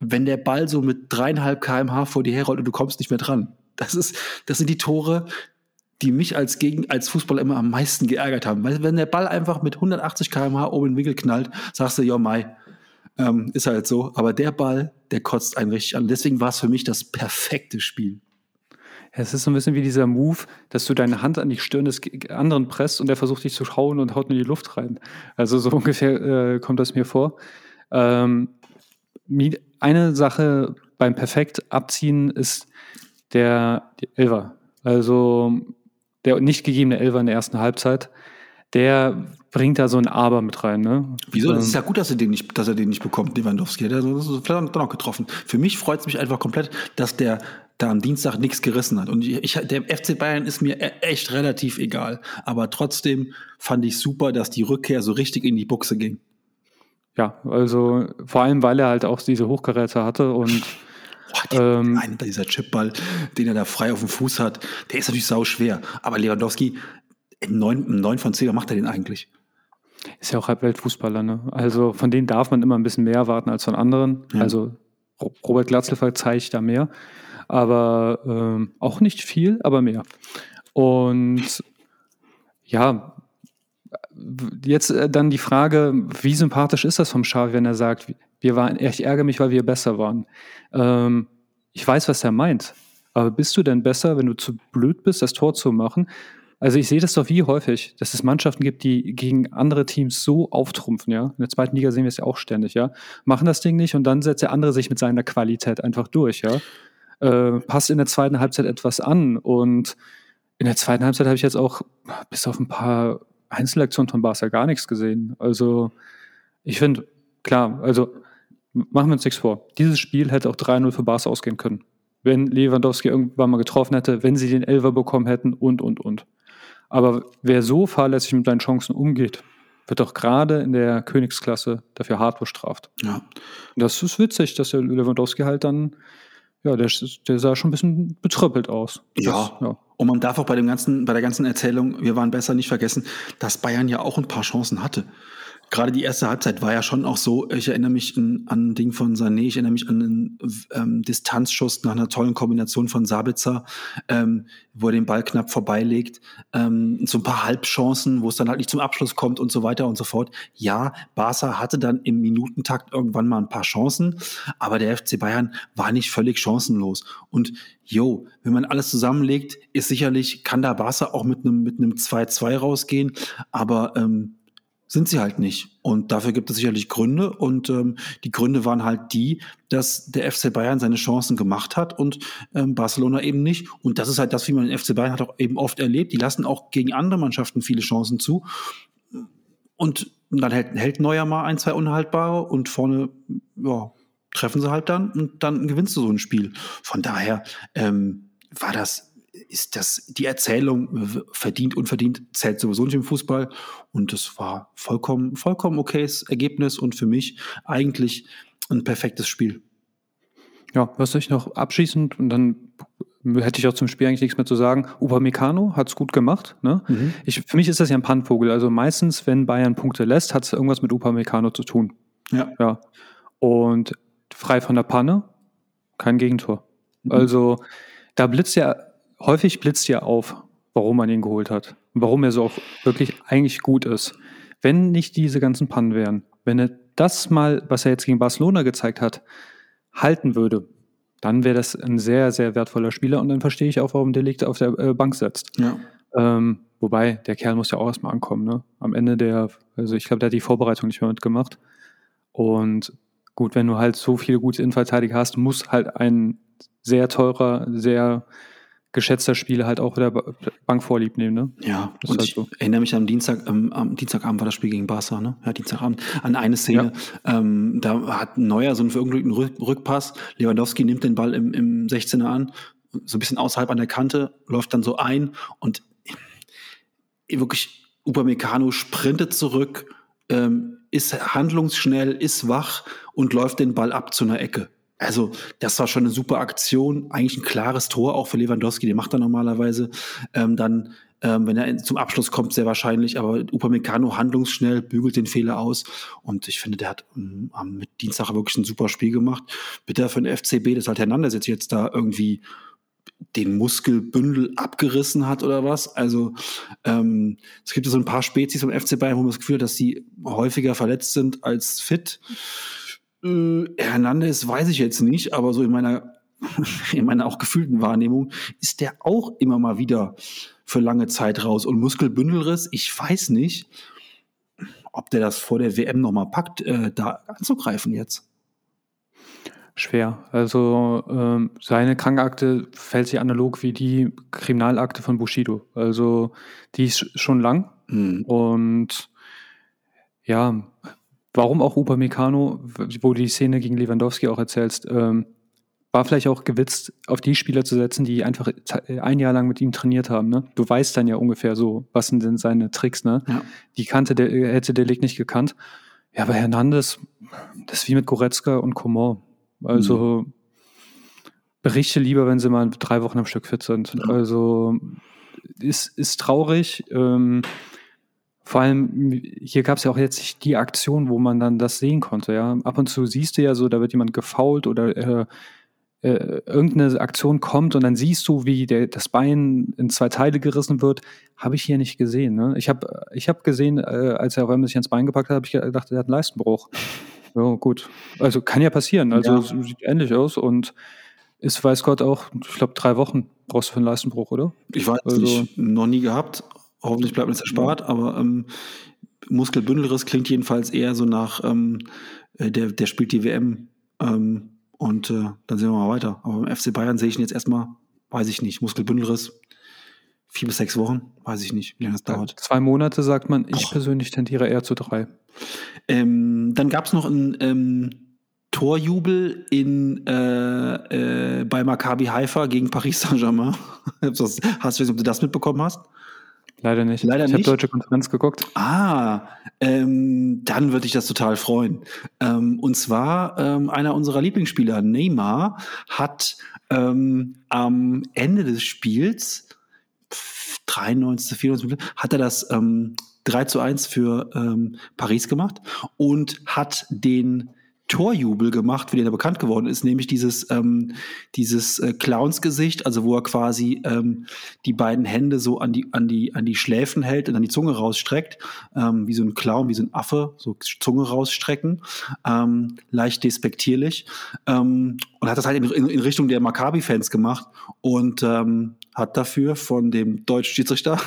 Wenn der Ball so mit dreieinhalb kmh vor dir herrollt und du kommst nicht mehr dran. Das ist, das sind die Tore, die mich als, Gegen als Fußballer immer am meisten geärgert haben. Weil wenn der Ball einfach mit 180 km/h oben den Winkel knallt, sagst du, ja, Mai, ähm, ist halt so. Aber der Ball, der kotzt einen richtig an. Deswegen war es für mich das perfekte Spiel. es ist so ein bisschen wie dieser Move, dass du deine Hand an die Stirn des anderen presst und der versucht dich zu schauen und haut in die Luft rein. Also so ungefähr äh, kommt das mir vor. Ähm, eine Sache beim perfekt abziehen ist der Elver. Also der nicht gegebene Elfer in der ersten Halbzeit, der bringt da so ein Aber mit rein. Ne? Wieso? Das ist ja gut, dass er den nicht, dass er den nicht bekommt, Lewandowski. Der ist vielleicht dann auch getroffen. Für mich freut es mich einfach komplett, dass der da am Dienstag nichts gerissen hat. Und ich, der FC Bayern ist mir e-, echt relativ egal. Aber trotzdem fand ich super, dass die Rückkehr so richtig in die Buchse ging. Ja, also vor allem, weil er halt auch diese Hochkaräter hatte und Boah, ähm, ein, dieser Chipball, den er da frei auf dem Fuß hat, der ist natürlich sau schwer. Aber Lewandowski, im 9, im 9 von 10, macht er den eigentlich? Ist ja auch halb Weltfußballer, ne? Also von denen darf man immer ein bisschen mehr erwarten als von anderen. Ja. Also Robert Glatzel zeigt da mehr. Aber ähm, auch nicht viel, aber mehr. Und ja, jetzt äh, dann die Frage, wie sympathisch ist das vom Xavi, wenn er sagt, wir waren, ich ärgere mich, weil wir besser waren. Ähm, ich weiß, was er meint. Aber bist du denn besser, wenn du zu blöd bist, das Tor zu machen? Also ich sehe das doch wie häufig, dass es Mannschaften gibt, die gegen andere Teams so auftrumpfen, ja. In der zweiten Liga sehen wir es ja auch ständig, ja. Machen das Ding nicht und dann setzt der andere sich mit seiner Qualität einfach durch, ja. Äh, passt in der zweiten Halbzeit etwas an und in der zweiten Halbzeit habe ich jetzt auch bis auf ein paar Einzelaktionen von Barca gar nichts gesehen. Also ich finde, klar, also machen wir uns nichts vor. Dieses Spiel hätte auch 3-0 für Barca ausgehen können. Wenn Lewandowski irgendwann mal getroffen hätte, wenn sie den Elfer bekommen hätten und, und, und. Aber wer so fahrlässig mit seinen Chancen umgeht, wird doch gerade in der Königsklasse dafür hart bestraft. Ja. Das ist witzig, dass der Lewandowski halt dann, ja, der, der sah schon ein bisschen betröppelt aus. Ja. Das, ja. Und man darf auch bei dem ganzen, bei der ganzen Erzählung, wir waren besser nicht vergessen, dass Bayern ja auch ein paar Chancen hatte gerade die erste Halbzeit war ja schon auch so, ich erinnere mich an, an ein Ding von Sané, ich erinnere mich an einen ähm, Distanzschuss nach einer tollen Kombination von Sabitzer, ähm, wo er den Ball knapp vorbeilegt, ähm, so ein paar Halbchancen, wo es dann halt nicht zum Abschluss kommt und so weiter und so fort. Ja, Barca hatte dann im Minutentakt irgendwann mal ein paar Chancen, aber der FC Bayern war nicht völlig chancenlos. Und jo, wenn man alles zusammenlegt, ist sicherlich, kann da Barca auch mit einem mit einem 2-2 rausgehen, aber ähm, sind sie halt nicht. Und dafür gibt es sicherlich Gründe. Und ähm, die Gründe waren halt die, dass der FC Bayern seine Chancen gemacht hat und ähm, Barcelona eben nicht. Und das ist halt das, wie man den FC Bayern hat auch eben oft erlebt. Die lassen auch gegen andere Mannschaften viele Chancen zu. und dann hält, hält Neuer mal ein, zwei unhaltbare und vorne, ja, treffen sie halt dann und dann gewinnst du so ein Spiel. Von daher ähm, war das, ist das, die Erzählung verdient, unverdient, zählt sowieso nicht im Fußball. Und das war vollkommen, vollkommen okayes Ergebnis und für mich eigentlich ein perfektes Spiel. Ja, was ich noch abschließend und dann hätte ich auch zum Spiel eigentlich nichts mehr zu sagen. Upamecano hat es gut gemacht. Ne? Mhm. Ich, für mich ist das ja ein Pannvogel. Also meistens, wenn Bayern Punkte lässt, hat es irgendwas mit Upamecano zu tun. Ja. ja. Und frei von der Panne, kein Gegentor. Mhm. Also da blitzt ja, häufig blitzt ja auf, warum man ihn geholt hat. Und warum er so auch wirklich eigentlich gut ist. Wenn nicht diese ganzen Pannen wären, wenn er das mal, was er jetzt gegen Barcelona gezeigt hat, halten würde, dann wäre das ein sehr, sehr wertvoller Spieler und dann verstehe ich auch, warum Delikt auf der äh, Bank setzt. Ja. Ähm, wobei, der Kerl muss ja auch erstmal ankommen, ne? Am Ende der, also ich glaube, der hat die Vorbereitung nicht mehr mitgemacht. Und gut, wenn du halt so viele gute Innenverteidiger hast, muss halt ein sehr teurer, sehr geschätzter Spieler halt auch der Bank vorlieb nehmen. Ne? Ja, das und halt so. ich erinnere mich am Dienstag, ähm, am Dienstagabend war das Spiel gegen Barca, ne? Ja, Dienstagabend, an eine Szene. Ja. Ähm, da hat Neuer so einen verunglückten Rückpass. Lewandowski nimmt den Ball im, im 16er an, so ein bisschen außerhalb an der Kante, läuft dann so ein und wirklich Upamecano sprintet zurück, ähm, ist handlungsschnell, ist wach und läuft den Ball ab zu einer Ecke. Also, das war schon eine super Aktion. Eigentlich ein klares Tor auch für Lewandowski. Den macht er normalerweise. Ähm, dann, ähm, wenn er zum Abschluss kommt, sehr wahrscheinlich. Aber Upamecano handlungsschnell, bügelt den Fehler aus. Und ich finde, der hat ähm, mit Dienstag wirklich ein super Spiel gemacht. Bitte für den FCB, dass halt Hernandez jetzt, jetzt da irgendwie den Muskelbündel abgerissen hat oder was. Also ähm, es gibt so ein paar Spezies vom FC Bayern, wo man das Gefühl hat, dass sie häufiger verletzt sind als fit. Äh, Hernandez weiß ich jetzt nicht, aber so in meiner, in meiner auch gefühlten Wahrnehmung ist der auch immer mal wieder für lange Zeit raus. Und Muskelbündelriss, ich weiß nicht, ob der das vor der WM nochmal packt, äh, da anzugreifen jetzt. Schwer. Also ähm, seine Krankakte fällt sich analog wie die Kriminalakte von Bushido. Also die ist schon lang mhm. und ja, warum auch Upamecano, wo du die Szene gegen Lewandowski auch erzählst, ähm, war vielleicht auch gewitzt, auf die Spieler zu setzen, die einfach ein Jahr lang mit ihm trainiert haben. Ne? Du weißt dann ja ungefähr so, was sind denn seine Tricks. Ne? Ja. Die kannte der, hätte der Leg nicht gekannt. Ja, aber Hernandez, das ist wie mit Goretzka und Coman. Also mhm. berichte lieber, wenn sie mal drei Wochen am Stück fit sind. Ja. Also ist, ist traurig. Ähm, vor allem, hier gab es ja auch jetzt die Aktion, wo man dann das sehen konnte. Ja, ab und zu siehst du ja so, da wird jemand gefault oder äh, äh, irgendeine Aktion kommt und dann siehst du, wie der, das Bein in zwei Teile gerissen wird. Habe ich hier nicht gesehen. Ne? Ich habe ich hab gesehen, äh, als er auf einmal sich ans Bein gepackt hat, habe ich gedacht, er hat einen Leistenbruch. Ja, gut. Also kann ja passieren. Also ja. sieht ähnlich aus und ist, weiß Gott, auch, ich glaube, drei Wochen brauchst du für einen Leistenbruch, oder? Ich weiß also, nicht, noch nie gehabt. Hoffentlich bleibt uns erspart, ja. aber ähm, Muskelbündelriss klingt jedenfalls eher so nach, ähm, äh, der, der spielt die WM ähm, und äh, dann sehen wir mal weiter. Aber im FC Bayern sehe ich ihn jetzt erstmal, weiß ich nicht, Muskelbündelriss vier bis sechs Wochen, weiß ich nicht, wie lange das dauert. Zwei Monate sagt man, ich Ach. persönlich tendiere eher zu drei. Ähm, dann gab es noch einen ähm, Torjubel in, äh, äh, bei Maccabi Haifa gegen Paris Saint-Germain. hast du, ob du das mitbekommen hast? Leider nicht. Leider ich habe deutsche Konferenz geguckt. Ah, ähm, dann würde ich das total freuen. Ähm, und zwar ähm, einer unserer Lieblingsspieler, Neymar, hat ähm, am Ende des Spiels 93, 94, hat er das ähm, 3 zu 1 für ähm, Paris gemacht und hat den Torjubel gemacht, wie der bekannt geworden ist, nämlich dieses, ähm, dieses äh, Clownsgesicht, also wo er quasi ähm, die beiden Hände so an die, an, die, an die Schläfen hält und dann die Zunge rausstreckt, ähm, wie so ein Clown, wie so ein Affe, so Zunge rausstrecken, ähm, leicht despektierlich. Ähm, und hat das halt in, in, in Richtung der Maccabi-Fans gemacht und ähm, hat dafür von dem deutschen Schiedsrichter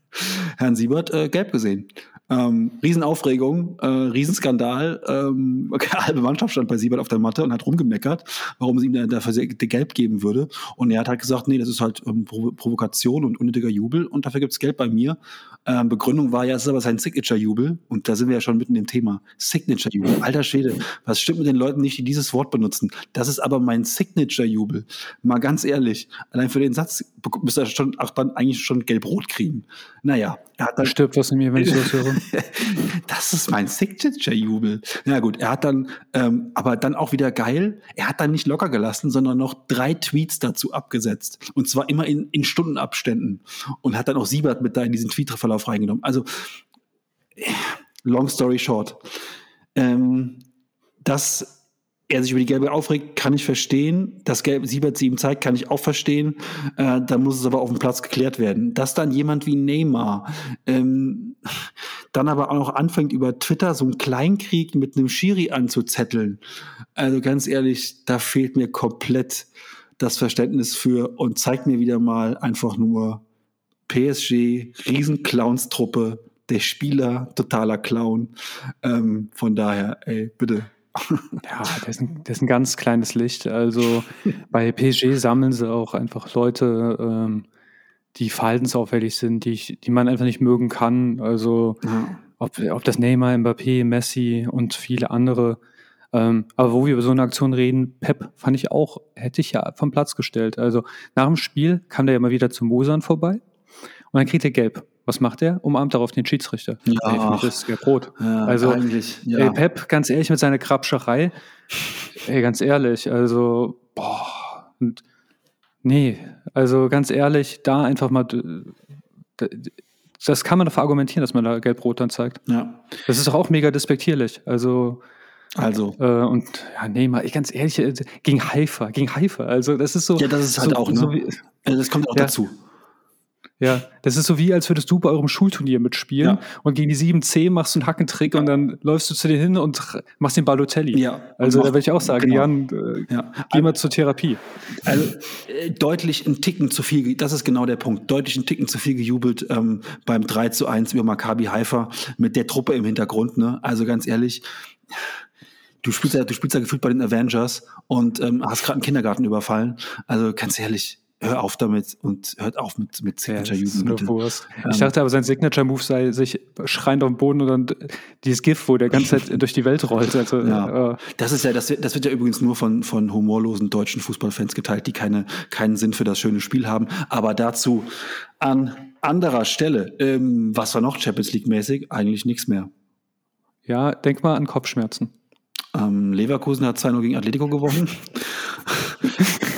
Herrn Siebert äh, gelb gesehen. Ähm, Riesenaufregung, äh, Riesenskandal. Ähm, halbe Mannschaft stand bei Siebert auf der Matte und hat rumgemeckert, warum es ihm dafür Gelb geben würde. Und er hat halt gesagt, nee, das ist halt ähm, Provokation und unnötiger Jubel und dafür gibt's Geld bei mir. Ähm, Begründung war ja, es ist aber sein Signature-Jubel und da sind wir ja schon mitten im Thema. Signature-Jubel. Alter Schwede, was stimmt mit den Leuten nicht, die dieses Wort benutzen? Das ist aber mein Signature-Jubel. Mal ganz ehrlich, allein für den Satz müsste er schon, auch dann eigentlich schon gelb-rot kriegen. Naja, er hat dann, Stirbt was in mir, wenn ich das höre. das ist mein Signature-Jubel. Na ja, gut, er hat dann, ähm, aber dann auch wieder geil, er hat dann nicht locker gelassen, sondern noch drei Tweets dazu abgesetzt. Und zwar immer in, in Stundenabständen. Und hat dann auch Siebert mit da in diesen Tweetverlauf reingenommen. Also, long story short. Ähm, das er sich über die Gelbe aufregt, kann ich verstehen. Das Gelbe Siebert sie ihm zeigt, kann ich auch verstehen. Äh, da muss es aber auf dem Platz geklärt werden. Dass dann jemand wie Neymar ähm, dann aber auch noch anfängt, über Twitter so einen Kleinkrieg mit einem Schiri anzuzetteln. Also ganz ehrlich, da fehlt mir komplett das Verständnis für und zeigt mir wieder mal einfach nur PSG, Riesenclownstruppe, der Spieler, totaler Clown. Ähm, von daher, ey, bitte ja, das ist, ein, das ist ein ganz kleines Licht. Also bei PSG sammeln sie auch einfach Leute, ähm, die verhaltensauffällig sind, die, die man einfach nicht mögen kann. Also ja. ob, ob das Neymar, Mbappé, Messi und viele andere. Ähm, aber wo wir über so eine Aktion reden, Pep fand ich auch, hätte ich ja vom Platz gestellt. Also nach dem Spiel kam der ja mal wieder zum Mosan vorbei und dann kriegt er gelb. Was macht er? Umarmt darauf den Schiedsrichter. Ja, ey, das ist ja rot. Ja, also, eigentlich, ja. ey, Pep, ganz ehrlich, mit seiner Krabscherei, ey, ganz ehrlich, also, boah, und, nee, also ganz ehrlich, da einfach mal, das kann man doch argumentieren, dass man da gelb-rot dann zeigt. Ja. Das ist doch auch mega despektierlich. Also, also. Äh, und ja, nee, mal ganz ehrlich, äh, gegen Haifa, gegen Haifa. Also das ist so. Ja, das ist halt so, auch, ne? So wie, das kommt auch ja, dazu. Ja, das ist so wie, als würdest du bei eurem Schulturnier mitspielen ja. und gegen die 7C machst du einen Hackentrick ja. und dann läufst du zu dir hin und machst den Balotelli. Ja. Also da würde ich auch sagen, genau. Jan, äh, ja. geh mal zur Therapie. Also äh, deutlich ein Ticken zu viel, das ist genau der Punkt, deutlich ein Ticken zu viel gejubelt ähm, beim 3 zu 1 über Maccabi Haifa mit der Truppe im Hintergrund. Ne? Also ganz ehrlich, du spielst ja, du spielst ja gefühlt bei den Avengers und ähm, hast gerade einen Kindergarten überfallen. Also ganz ehrlich, hör auf damit und hört auf mit, mit Signature ja, Jugend. Ich dachte aber, sein Signature Move sei sich schreiend auf dem Boden und dann dieses GIF, wo der ganze Zeit durch die Welt rollt. Also, ja. Äh, das ist ja, das wird, das wird ja übrigens nur von, von humorlosen deutschen Fußballfans geteilt, die keine, keinen Sinn für das schöne Spiel haben. Aber dazu an anderer Stelle, ähm, was war noch Champions League mäßig? Eigentlich nichts mehr. Ja, denk mal an Kopfschmerzen. Ähm, Leverkusen hat 2-0 gegen Atletico gewonnen.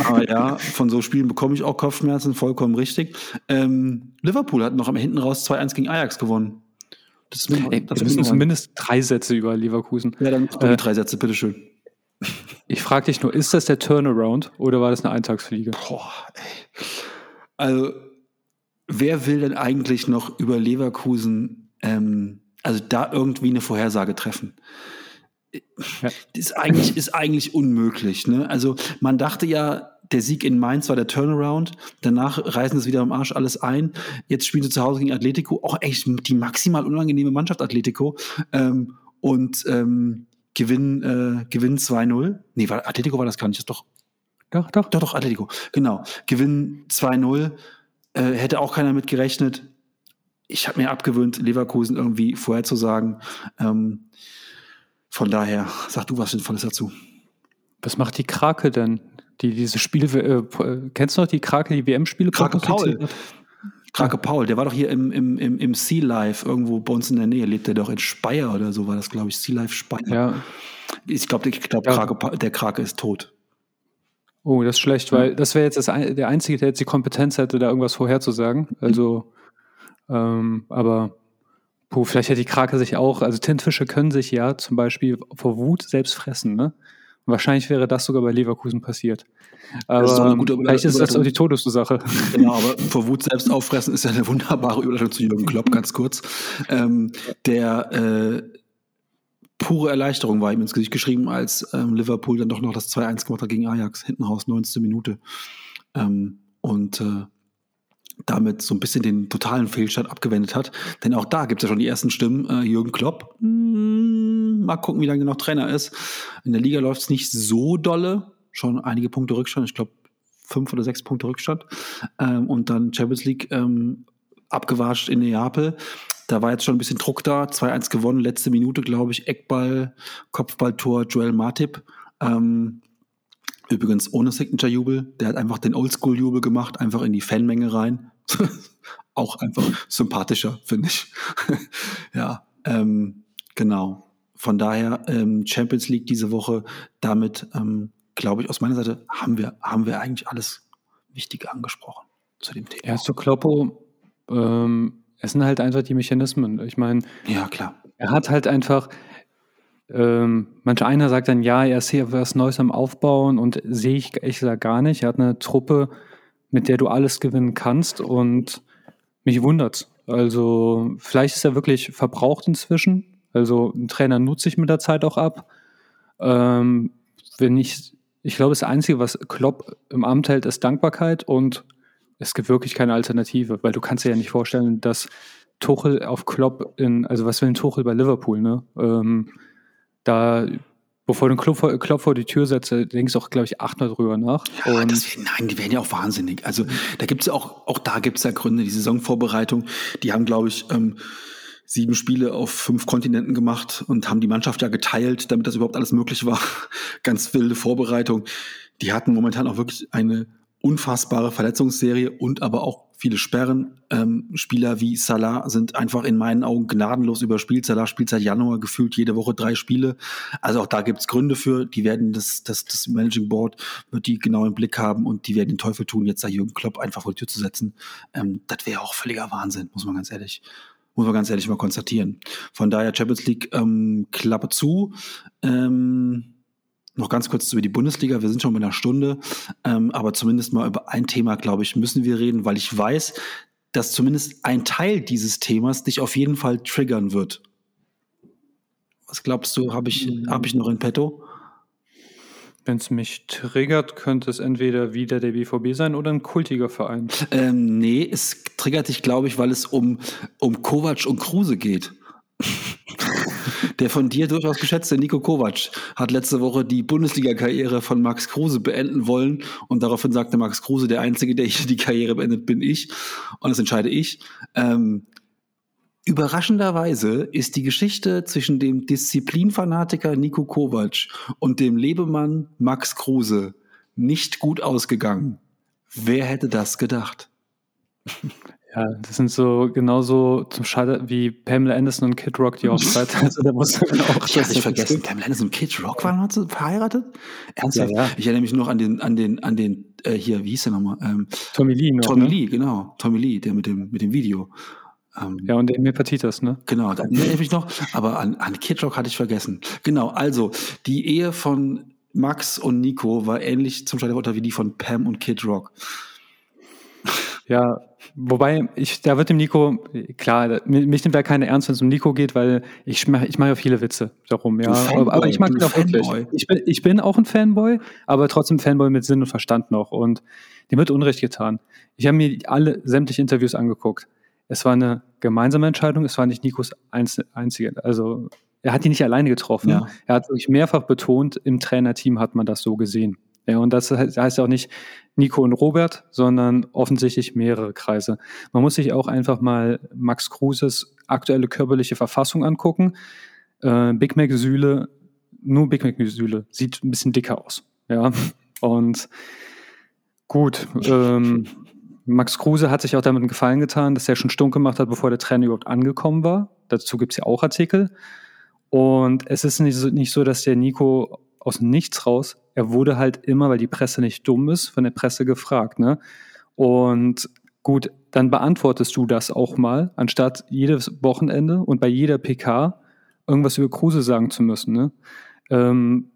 Aber ja, von so Spielen bekomme ich auch Kopfschmerzen, vollkommen richtig. Ähm, Liverpool hat noch am hinten raus 2-1 gegen Ajax gewonnen. Das ist Ey, das müssen zumindest drei Sätze über Leverkusen. Ja, dann äh, drei Sätze, bitteschön. Ich frage dich nur, ist das der Turnaround oder war das eine Eintagsfliege? Boah, ey. Also, wer will denn eigentlich noch über Leverkusen, ähm, also da irgendwie eine Vorhersage treffen? Ist, eigentlich, ist eigentlich unmöglich. Ne? Also man dachte ja, der Sieg in Mainz war der Turnaround. Danach reißen sie wieder am Arsch alles ein. Jetzt spielen sie zu Hause gegen Atletico. Auch echt die maximal unangenehme Mannschaft Atletico. Ähm, und ähm, gewinnen, äh, gewinnen 2-0. Nee, war, Atletico war das gar nicht. Das doch. Doch, doch. Doch, doch, Atletico. Genau. Gewinnen 2-0. Äh, hätte auch keiner mit gerechnet. Ich habe mir abgewöhnt, Leverkusen irgendwie vorherzusagen. Ähm, von daher, sag du was Sinnvolles dazu. Was macht die Krake denn? Die diese Spiele, äh, kennst du noch die Krake, die WM-Spiele? Krake Paul. Krake Paul, der war doch hier im, im, im, im Sea Life, irgendwo bei uns in der Nähe, lebt der doch in Speyer oder so, war das, glaube ich, Sea Life Speyer. Ja. Ich glaube, ich glaub, ja. der Krake ist tot. Oh, das ist schlecht, weil das wäre jetzt das, der Einzige, der jetzt die Kompetenz hätte, da irgendwas vorherzusagen. Also, ähm, aber Puh, vielleicht hätte die Krake sich auch, also Tintfische können sich ja zum Beispiel vor Wut selbst fressen, ne? Und wahrscheinlich wäre das sogar bei Leverkusen passiert. Aber das ist eine gute vielleicht ist das auch die Todesursache. Genau, aber vor Wut selbst auffressen ist ja eine wunderbare Überleitung zu Jürgen Klopp, ganz kurz. Ähm, der äh, pure Erleichterung war ihm ins Gesicht geschrieben, als ähm, Liverpool dann doch noch das 2-1 gemacht hat gegen Ajax, hinten raus, 19. Minute. Ähm, und äh, damit so ein bisschen den totalen Fehlstart abgewendet hat. Denn auch da gibt es ja schon die ersten Stimmen. Äh, Jürgen Klopp, mm, mal gucken, wie lange noch Trainer ist. In der Liga läuft es nicht so dolle. Schon einige Punkte Rückstand. Ich glaube, fünf oder sechs Punkte Rückstand. Ähm, und dann Champions League ähm, abgewascht in Neapel. Da war jetzt schon ein bisschen Druck da. 2-1 gewonnen, letzte Minute, glaube ich. Eckball, Kopfballtor, Joel Matip. Ähm, übrigens ohne Signature-Jubel. Der hat einfach den Oldschool-Jubel gemacht, einfach in die Fanmenge rein. Auch einfach sympathischer, finde ich. ja, ähm, genau. Von daher ähm, Champions League diese Woche. Damit, ähm, glaube ich, aus meiner Seite haben wir, haben wir eigentlich alles Wichtige angesprochen zu dem Thema. Ja, zu Kloppo ähm, es sind halt einfach die Mechanismen. Ich meine, ja, klar. Er hat halt einfach, ähm, manch einer sagt dann, ja, er ist hier was Neues am Aufbauen und sehe ich ehrlich gesagt gar nicht. Er hat eine Truppe, mit der du alles gewinnen kannst und mich wundert. Also, vielleicht ist er wirklich verbraucht inzwischen. Also, ein Trainer nutzt sich mit der Zeit auch ab. Ähm, wenn ich, ich glaube, das Einzige, was Klopp im Amt hält, ist Dankbarkeit und es gibt wirklich keine Alternative, weil du kannst dir ja nicht vorstellen, dass Tuchel auf Klopp in, also was will ein Tuchel bei Liverpool, ne? Ähm, da, bevor du einen Klopp vor, Klopp vor die Tür setzt, denkst du auch, glaube ich, achtmal drüber nach. Ja, und das, nein, die werden ja auch wahnsinnig. Also da gibt es ja auch, auch da gibt es ja Gründe, die Saisonvorbereitung, die haben, glaube ich, ähm, sieben Spiele auf fünf Kontinenten gemacht und haben die Mannschaft ja geteilt, damit das überhaupt alles möglich war. Ganz wilde Vorbereitung. Die hatten momentan auch wirklich eine unfassbare Verletzungsserie und aber auch viele Sperren. Ähm, Spieler wie Salah sind einfach in meinen Augen gnadenlos überspielt. Salah spielt seit Januar gefühlt jede Woche drei Spiele. Also auch da gibt es Gründe für. Die werden das, das, das Managing Board wird die genau im Blick haben und die werden den Teufel tun, jetzt da Jürgen Klopp einfach vor die Tür zu setzen. Ähm, das wäre auch völliger Wahnsinn, muss man ganz ehrlich muss man ganz ehrlich mal konstatieren. Von daher Champions League ähm, Klappe zu. Ähm, noch ganz kurz über die Bundesliga. Wir sind schon bei einer Stunde, ähm, aber zumindest mal über ein Thema, glaube ich, müssen wir reden, weil ich weiß, dass zumindest ein Teil dieses Themas dich auf jeden Fall triggern wird. Was glaubst du, habe ich, hab ich noch in petto? Wenn es mich triggert, könnte es entweder wieder der BVB sein oder ein kultiger Verein. Ähm, nee, es triggert dich, glaube ich, weil es um, um Kovac und Kruse geht. Der von dir durchaus geschätzte Nico Kovac hat letzte Woche die Bundesliga-Karriere von Max Kruse beenden wollen und daraufhin sagte Max Kruse, der Einzige, der hier die Karriere beendet, bin ich und das entscheide ich. Ähm, Überraschenderweise ist die Geschichte zwischen dem Disziplinfanatiker Nico Kovac und dem Lebemann Max Kruse nicht gut ausgegangen. Wer hätte das gedacht? Ja, das sind so genauso zum Scheitern wie Pamela Anderson und Kid Rock die Hochzeit. Also da muss man auch ich hatte vergessen, Pamela Anderson und Kid Rock waren verheiratet? Ernsthaft? Ja, ja. Ich erinnere mich noch an den, an den, an den, äh, hier, wie hieß der nochmal? Ähm, Tommy Lee noch, Tommy ne? Lee, genau. Tommy Lee, der mit dem, mit dem Video. Ähm, ja, und Emil Patitas, ne? Genau, da erinnere ich mich noch, aber an, an Kid Rock hatte ich vergessen. Genau, also die Ehe von Max und Nico war ähnlich zum Scheiterurteil wie die von Pam und Kid Rock. Ja, wobei ich, da wird dem Nico, klar, mich nimmt da keine ernst, wenn es um Nico geht, weil ich mache ich mach ja viele Witze darum, ja. Aber, aber, ich mag ihn auch wirklich. Ich bin, ich bin auch ein Fanboy, aber trotzdem Fanboy mit Sinn und Verstand noch. Und dem wird Unrecht getan. Ich habe mir alle sämtliche Interviews angeguckt. Es war eine gemeinsame Entscheidung, es war nicht Nikos einzige. Also er hat die nicht alleine getroffen. Ja. Er hat wirklich mehrfach betont, im Trainerteam hat man das so gesehen. Ja, und das heißt ja auch nicht Nico und Robert, sondern offensichtlich mehrere Kreise. Man muss sich auch einfach mal Max Kruses aktuelle körperliche Verfassung angucken. Äh, Big Mac Sühle, nur Big Mac Sühle, sieht ein bisschen dicker aus. Ja, und gut, ähm, Max Kruse hat sich auch damit einen Gefallen getan, dass er schon stunk gemacht hat, bevor der Trainer überhaupt angekommen war. Dazu gibt es ja auch Artikel. Und es ist nicht so, nicht so, dass der Nico aus dem Nichts raus er wurde halt immer, weil die Presse nicht dumm ist, von der Presse gefragt. Ne? Und gut, dann beantwortest du das auch mal, anstatt jedes Wochenende und bei jeder PK irgendwas über Kruse sagen zu müssen. Ne? Ähm,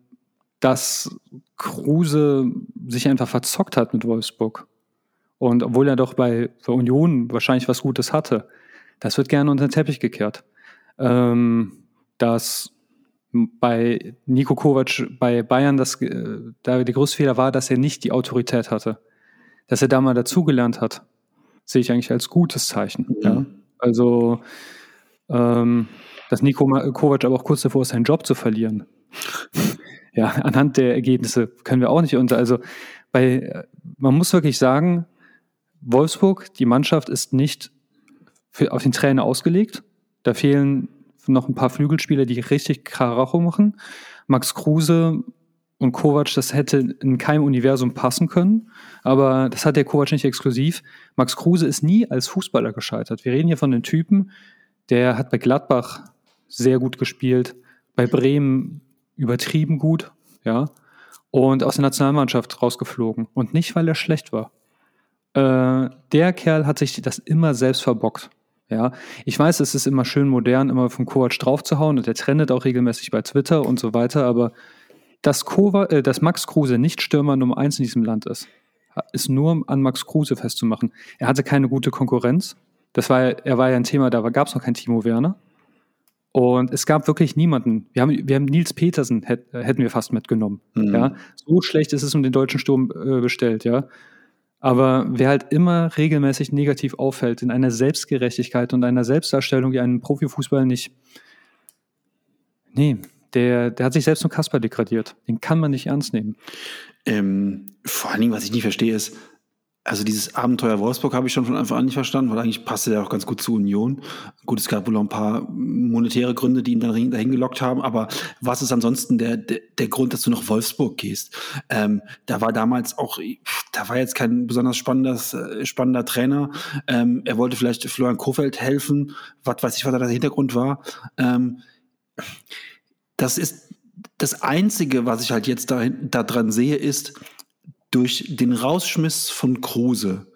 dass Kruse sich einfach verzockt hat mit Wolfsburg. Und obwohl er doch bei, bei Union wahrscheinlich was Gutes hatte, das wird gerne unter den Teppich gekehrt. Ähm, dass bei Nico Kovac bei Bayern das, äh, da der größte Fehler war, dass er nicht die Autorität hatte. Dass er da mal dazugelernt hat. sehe ich eigentlich als gutes Zeichen. Mhm. Ja? Also, ähm, dass Nico Kovac aber auch kurz davor ist, seinen Job zu verlieren. ja, anhand der Ergebnisse können wir auch nicht unter. Also, bei, man muss wirklich sagen, Wolfsburg, die Mannschaft ist nicht für, auf den Trainer ausgelegt. Da fehlen noch ein paar Flügelspieler, die richtig Karacho machen. Max Kruse und Kovac, das hätte in keinem Universum passen können. Aber das hat der Kovac nicht exklusiv. Max Kruse ist nie als Fußballer gescheitert. Wir reden hier von einem Typen, der hat bei Gladbach sehr gut gespielt, bei Bremen übertrieben gut, ja, und aus der Nationalmannschaft rausgeflogen. Und nicht, weil er schlecht war. Äh, der Kerl hat sich das immer selbst verbockt. Ja, ich weiß, es ist immer schön modern, immer vom Kovac draufzuhauen und der trendet auch regelmäßig bei Twitter und so weiter, aber dass, Kovac, äh, dass Max Kruse nicht Stürmer Nummer eins in diesem Land ist, ist nur an Max Kruse festzumachen. Er hatte keine gute Konkurrenz. Das war, er war ja ein Thema, da gab es noch kein Timo Werner. Und es gab wirklich niemanden. Wir haben, wir haben Nils Petersen hätt, hätten wir fast mitgenommen. Mhm. Ja, so schlecht ist es um den deutschen Sturm äh, bestellt. Ja, aber wer halt immer regelmäßig negativ auffällt in einer Selbstgerechtigkeit und einer Selbstdarstellung, die einen Profifußball nicht. Nee, der, der hat sich selbst zum Kasper degradiert. Den kann man nicht ernst nehmen. Ähm, vor allen Dingen, was ich nicht verstehe, ist, also dieses Abenteuer Wolfsburg habe ich schon von Anfang an nicht verstanden, weil eigentlich passte der auch ganz gut zu Union. Gut, es gab wohl ein paar monetäre Gründe, die ihn dahin, dahin gelockt haben, aber was ist ansonsten der, der, der Grund, dass du nach Wolfsburg gehst? Ähm, da war damals auch, da war jetzt kein besonders spannendes, äh, spannender Trainer. Ähm, er wollte vielleicht Florian Kofeld helfen, was weiß ich, was da der Hintergrund war. Ähm, das ist das Einzige, was ich halt jetzt da, da dran sehe, ist, durch den Rausschmiss von Kruse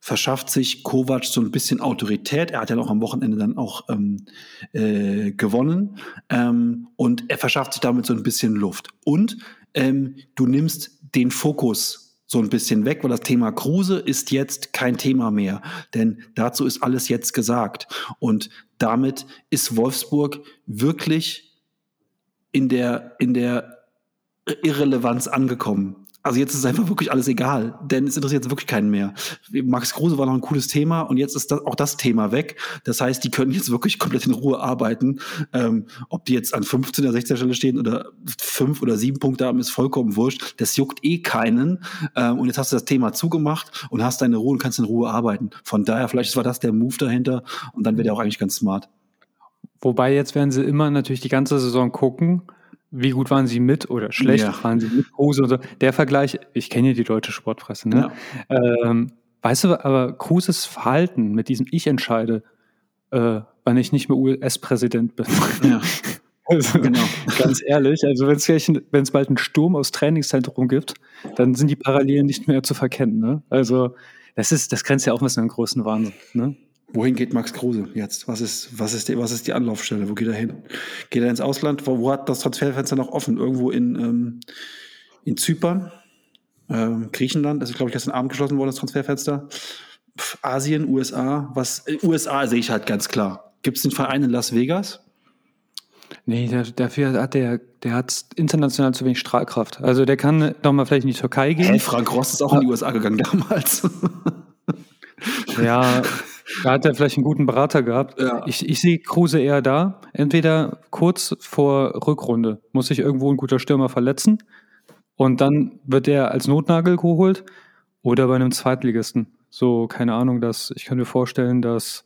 verschafft sich Kovac so ein bisschen Autorität. Er hat ja noch am Wochenende dann auch ähm, äh, gewonnen ähm, und er verschafft sich damit so ein bisschen Luft. Und ähm, du nimmst den Fokus so ein bisschen weg, weil das Thema Kruse ist jetzt kein Thema mehr, denn dazu ist alles jetzt gesagt. Und damit ist Wolfsburg wirklich in der, in der Irrelevanz angekommen. Also jetzt ist einfach wirklich alles egal, denn es interessiert jetzt wirklich keinen mehr. Max Kruse war noch ein cooles Thema und jetzt ist das, auch das Thema weg. Das heißt, die können jetzt wirklich komplett in Ruhe arbeiten. Ähm, ob die jetzt an 15 oder 16 Stelle stehen oder fünf oder sieben Punkte haben, ist vollkommen wurscht. Das juckt eh keinen. Ähm, und jetzt hast du das Thema zugemacht und hast deine Ruhe und kannst in Ruhe arbeiten. Von daher, vielleicht war das der Move dahinter und dann wäre der auch eigentlich ganz smart. Wobei jetzt werden sie immer natürlich die ganze Saison gucken wie gut waren sie mit oder schlecht ja. waren sie mit Kruse oder der Vergleich, ich kenne ja die deutsche Sportpresse, ne? Ja. Ähm, weißt du, aber Kruses Verhalten mit diesem Ich entscheide, äh, wann ich nicht mehr US-Präsident bin. Ja. Also, genau. Ganz ehrlich, also wenn es bald einen Sturm aus Trainingszentrum gibt, dann sind die Parallelen nicht mehr zu verkennen. Ne? Also das ist, das grenzt ja auch ein bisschen an großen Wahnsinn. Ne? Wohin geht Max Kruse jetzt? Was ist, was ist, die, was ist die Anlaufstelle? Wo geht er hin? Geht er ins Ausland? Wo, wo hat das Transferfenster noch offen? Irgendwo in, ähm, in Zypern? Ähm, Griechenland? Das ist, glaube ich, gestern Abend geschlossen worden, das Transferfenster. Pff, Asien, USA? Was, äh, USA sehe ich halt ganz klar. Gibt es den Verein in Las Vegas? Nee, der, dafür hat der, der hat international zu wenig Strahlkraft. Also der kann doch mal vielleicht in die Türkei gehen. Hey, Frank Ross ist auch in die USA gegangen damals. ja, da hat er vielleicht einen guten Berater gehabt. Ja. Ich, ich sehe Kruse eher da. Entweder kurz vor Rückrunde muss sich irgendwo ein guter Stürmer verletzen und dann wird er als Notnagel geholt oder bei einem Zweitligisten. So, keine Ahnung, dass ich kann mir vorstellen, dass,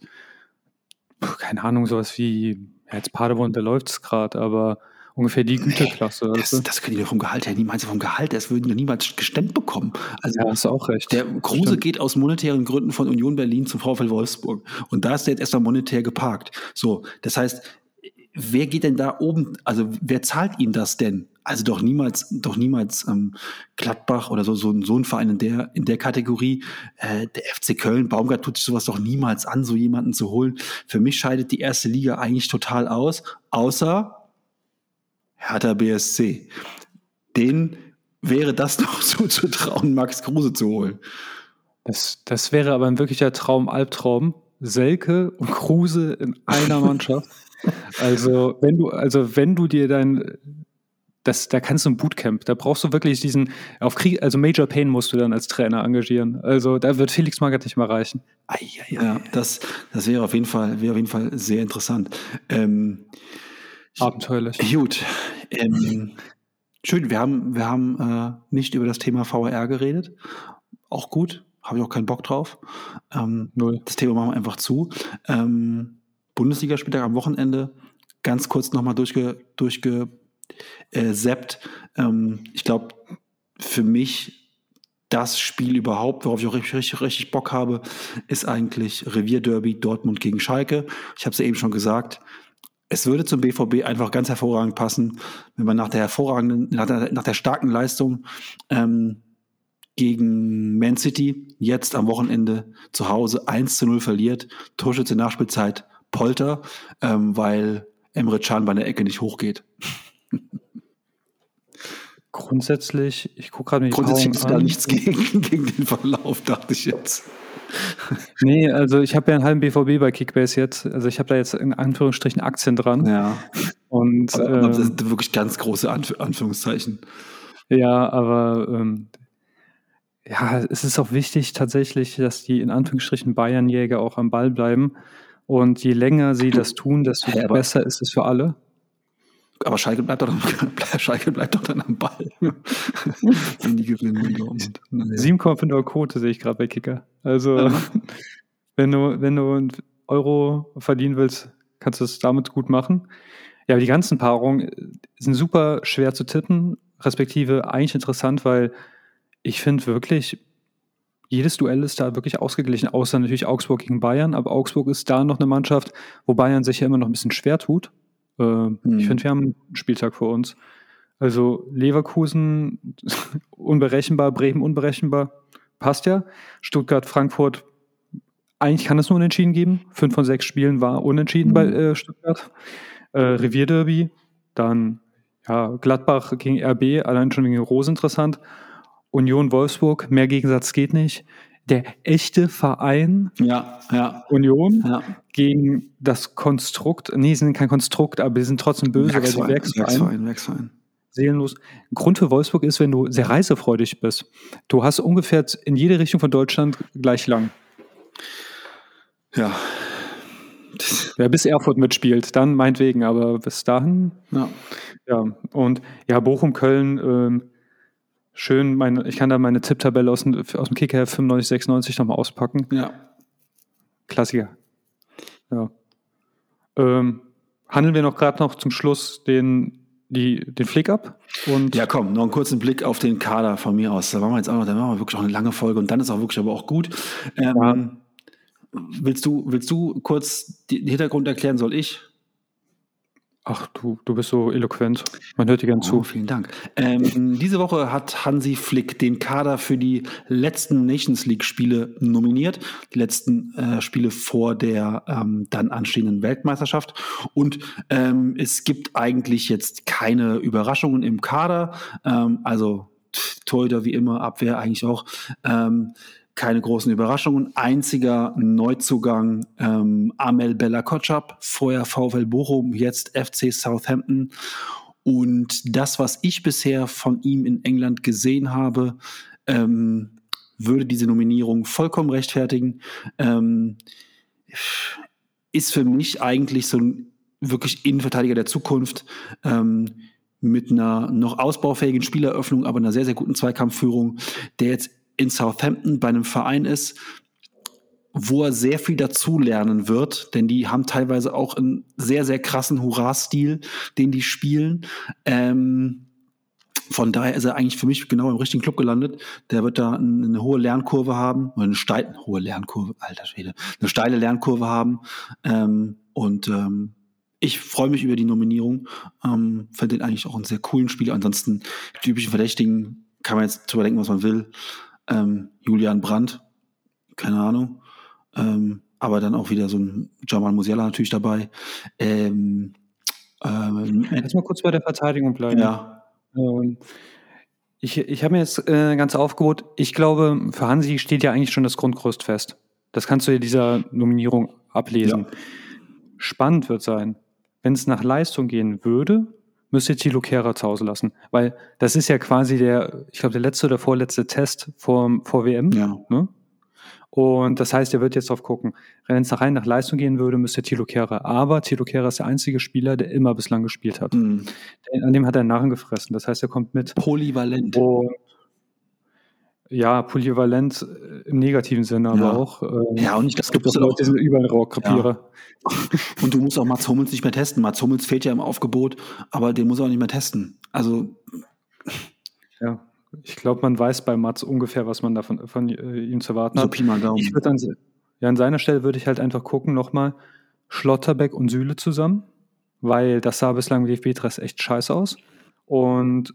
keine Ahnung, sowas wie, ja, jetzt Paderborn, der läuft es gerade, aber ungefähr die Güterklasse. Das, das können die vom Gehalt her, du vom Gehalt, das würden die niemals gestemmt bekommen. Also, ja, hast du auch recht. Der Kruse Stimmt. geht aus monetären Gründen von Union Berlin zum VfL Wolfsburg. Und da ist der jetzt erstmal monetär geparkt. So, das heißt, wer geht denn da oben, also wer zahlt ihm das denn? Also doch niemals, doch niemals ähm, Gladbach oder so, so, so ein Verein in der, in der Kategorie. Äh, der FC Köln, Baumgart tut sich sowas doch niemals an, so jemanden zu holen. Für mich scheidet die erste Liga eigentlich total aus, außer Hertha BSC. Den wäre das noch zuzutrauen, Max Kruse zu holen. Das, das wäre aber ein wirklicher Traum, Albtraum. Selke und Kruse in einer Mannschaft. Also wenn du, also wenn du dir dein das, da kannst du ein Bootcamp, da brauchst du wirklich diesen, auf Krieg, also Major Pain musst du dann als Trainer engagieren. Also da wird Felix Magath nicht mal reichen. Ei, ei, ei. Ja, das, das wäre auf jeden Fall, wäre auf jeden Fall sehr interessant. Ähm, Abenteuerlich. Gut. Ähm, schön, wir haben, wir haben äh, nicht über das Thema VR geredet. Auch gut, habe ich auch keinen Bock drauf. Ähm, Null. Das Thema machen wir einfach zu. Ähm, Bundesligaspieltag am Wochenende, ganz kurz nochmal durchge, durchge äh. Ähm, ich glaube, für mich das Spiel überhaupt, worauf ich auch richtig, richtig, richtig Bock habe, ist eigentlich Revierderby Dortmund gegen Schalke. Ich habe es ja eben schon gesagt. Es würde zum BVB einfach ganz hervorragend passen, wenn man nach der hervorragenden, nach der, nach der starken Leistung ähm, gegen Man City jetzt am Wochenende zu Hause 1 zu 0 verliert. Torschütze Nachspielzeit Polter, ähm, weil Emre Can bei der Ecke nicht hochgeht. Grundsätzlich, ich gucke gerade nicht Grundsätzlich ist da nichts gegen, gegen den Verlauf, dachte ich jetzt. Nee, also ich habe ja einen halben BVB bei Kickbase jetzt. Also ich habe da jetzt in Anführungsstrichen Aktien dran. Ja. Und aber, aber das ähm, sind wirklich ganz große Anf Anführungszeichen. Ja, aber ähm, ja, es ist auch wichtig tatsächlich, dass die in Anführungsstrichen Bayernjäger auch am Ball bleiben. Und je länger sie das tun, desto hey, besser ist es für alle. Aber Schalke bleibt doch, Schalke bleibt doch dann am Ball. Wenn die gewinnen. 7,5 Quote sehe ich gerade bei Kicker. Also, ja. wenn du, wenn du einen Euro verdienen willst, kannst du es damit gut machen. Ja, die ganzen Paarungen sind super schwer zu tippen, respektive eigentlich interessant, weil ich finde wirklich, jedes Duell ist da wirklich ausgeglichen, außer natürlich Augsburg gegen Bayern. Aber Augsburg ist da noch eine Mannschaft, wo Bayern sich ja immer noch ein bisschen schwer tut. Äh, hm. Ich finde, wir haben einen Spieltag vor uns. Also Leverkusen unberechenbar, Bremen unberechenbar, passt ja. Stuttgart, Frankfurt, eigentlich kann es nur unentschieden geben. Fünf von sechs Spielen war unentschieden mhm. bei äh, Stuttgart. Äh, Revierderby, dann ja, Gladbach gegen RB, allein schon gegen Rose interessant. Union Wolfsburg, mehr Gegensatz geht nicht. Der echte Verein ja, ja. Union ja. gegen das Konstrukt, nee, sie sind kein Konstrukt, aber sie sind trotzdem böse, weil sie Werksverein, Werksverein, Werksverein. Seelenlos. Grund für Wolfsburg ist, wenn du sehr reisefreudig bist. Du hast ungefähr in jede Richtung von Deutschland gleich lang. Ja. Wer bis Erfurt mitspielt, dann meinetwegen, aber bis dahin. Ja. Ja, und ja, Bochum, Köln, ähm, schön, meine, ich kann da meine Tipptabelle aus, dem, aus dem Kicker 95, 96 nochmal auspacken. Ja. Klassiker. Ja. Ähm, handeln wir noch gerade noch zum Schluss den, die, den Flick ab? Und ja, komm, noch einen kurzen Blick auf den Kader von mir aus. Da machen wir jetzt auch noch, da machen wir wirklich auch eine lange Folge und dann ist auch wirklich aber auch gut. Ähm, ja. Willst du, willst du kurz den Hintergrund erklären, soll ich? Ach, du, du bist so eloquent. Man hört dir gern oh, zu. Vielen Dank. Ähm, diese Woche hat Hansi Flick den Kader für die letzten Nations League-Spiele nominiert. Die letzten äh, Spiele vor der ähm, dann anstehenden Weltmeisterschaft. Und ähm, es gibt eigentlich jetzt keine Überraschungen im Kader. Ähm, also Torhüter wie immer, Abwehr eigentlich auch. Ähm, keine großen Überraschungen. Einziger Neuzugang ähm, Amel Bella Kotschap, vorher VfL Bochum, jetzt FC Southampton. Und das, was ich bisher von ihm in England gesehen habe, ähm, würde diese Nominierung vollkommen rechtfertigen. Ähm, ist für mich eigentlich so ein wirklich Innenverteidiger der Zukunft. Ähm, mit einer noch ausbaufähigen Spieleröffnung, aber einer sehr, sehr guten Zweikampfführung, der jetzt in Southampton bei einem Verein ist, wo er sehr viel dazulernen wird, denn die haben teilweise auch einen sehr, sehr krassen Hurra-Stil, den die spielen. Ähm, von daher ist er eigentlich für mich genau im richtigen Club gelandet. Der wird da eine, hohe Lernkurve haben, eine steile, hohe Lernkurve, alter Schwede, eine steile Lernkurve haben. Ähm, und ähm, ich freue mich über die Nominierung. Ähm, Finde den eigentlich auch einen sehr coolen Spieler. Ansonsten die üblichen Verdächtigen kann man jetzt drüber denken, was man will ähm, Julian Brandt, keine Ahnung. Ähm, aber dann auch wieder so ein Jamal Musiala natürlich dabei. Ähm, ähm, Lass mal kurz bei der Verteidigung bleiben. Ja. Ähm, ich ich habe mir jetzt äh, ganz aufgebaut. Ich glaube, für Hansi steht ja eigentlich schon das Grundgerüst fest. Das kannst du ja dieser Nominierung ablesen. Ja. Spannend wird sein, wenn es nach Leistung gehen würde, müsst ihr Thilo Kehrer zu Hause lassen. Weil das ist ja quasi der, ich glaube, der letzte oder vorletzte Test vor, vor WM. Ja. Ne? Und das heißt, er wird jetzt drauf gucken. Wenn es nach rein nach Leistung gehen würde, müsste Thilo Kehrer. Aber Thilo Kehrer ist der einzige Spieler, der immer bislang gespielt hat. Mhm. An dem hat er einen Narren gefressen. Das heißt, er kommt mit. Polyvalent. Und ja, polyvalent äh, im negativen Sinne, aber Ja. auch. ähm, Ja, und ich es glaube, gibt auch Leute, die sind überall Rohrkrepierer. Und du musst auch Mats Hummels nicht mehr testen. Mats Hummels fehlt ja im Aufgebot, aber den muss er auch nicht mehr testen. Also, Ja. Ich glaube, man weiß bei Mats ungefähr, was man davon von äh, ihm zu erwarten so hat. Pi mal Daumen. Ich an, ja, an seiner Stelle würde ich halt einfach gucken, nochmal Schlotterbeck und Süle zusammen, weil das sah bislang DFB-Dress echt scheiße aus. Und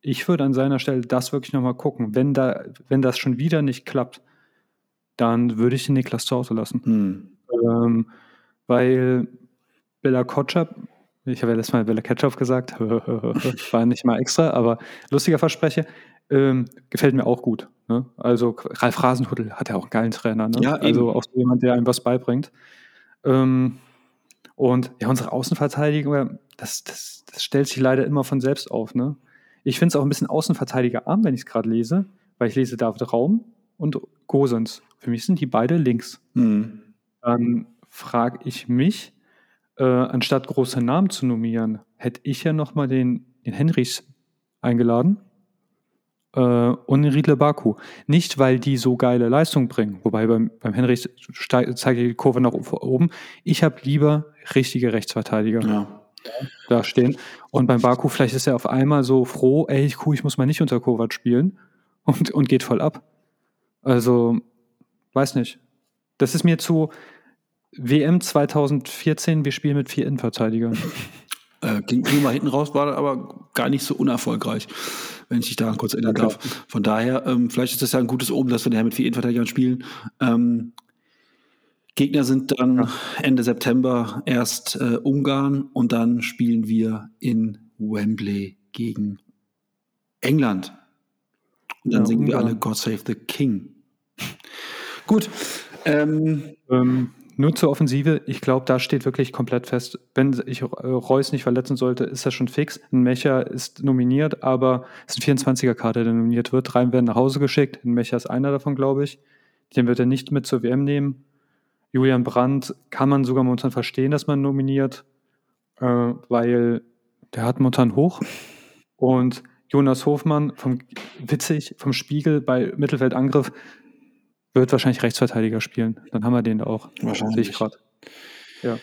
ich würde an seiner Stelle das wirklich nochmal gucken. Wenn, da, wenn das schon wieder nicht klappt, dann würde ich den Niklas zu Hause lassen. Hm. Ähm, weil Bella Kotschap, ich habe ja letztes Mal Bella Ketchup gesagt, war nicht mal extra, aber lustiger Versprecher, ähm, gefällt mir auch gut. Ne? Also Ralf Rasenhuddel hat ja auch einen geilen Trainer. Ne? Ja, also auch so jemand, der einem was beibringt. Ähm, und ja, unsere Außenverteidigung, das, das, das stellt sich leider immer von selbst auf. Ne? Ich finde es auch ein bisschen Außenverteidigerarm, wenn ich es gerade lese, weil ich lese David Raum und Gosens. Für mich sind die beide links Hm. dann frage ich mich, äh, anstatt große Namen zu nominieren, hätte ich ja nochmal den, den Henrys eingeladen äh, und den Riedle Baku. Nicht, weil die so geile Leistung bringen, wobei beim, beim steig- zeige ich die Kurve nach oben. Ich habe lieber richtige Rechtsverteidiger Ja. Da stehen. Und beim Baku, vielleicht ist er auf einmal so froh, ey, ich, cool, ich muss mal nicht unter Kovac spielen und, und geht voll ab. Also, weiß nicht. Das ist mir zu WM 2014, wir spielen mit vier Innenverteidigern. Äh, ging, ging mal hinten raus, war aber gar nicht so unerfolgreich, wenn ich dich daran kurz erinnern klar. darf. Von daher, ähm, vielleicht ist das ja ein gutes Oben, dass wir daher mit vier Innenverteidigern spielen. Ähm, Gegner sind dann Ende September erst äh, Ungarn und dann spielen wir in Wembley gegen England. Und dann Ja, singen wir Ungarn. alle God Save the King. Gut. Ähm, Ähm, nur zur Offensive, ich glaube, da steht wirklich komplett fest. Wenn ich äh, Reus nicht verletzen sollte, ist das schon fix. Ein Mecher ist nominiert, aber es ist ein 24er-Kader, der nominiert wird. Drei werden nach Hause geschickt. Ein Mecher ist einer davon, glaube ich. Den wird er nicht mit zur WM nehmen. Julian Brandt kann man sogar momentan verstehen, dass man nominiert, äh, weil der hat momentan hoch. Und Jonas Hofmann, vom, witzig, vom Spiegel bei Mittelfeldangriff, wird wahrscheinlich Rechtsverteidiger spielen. Dann haben wir den da auch. Wahrscheinlich. Sehe gerade. Ja.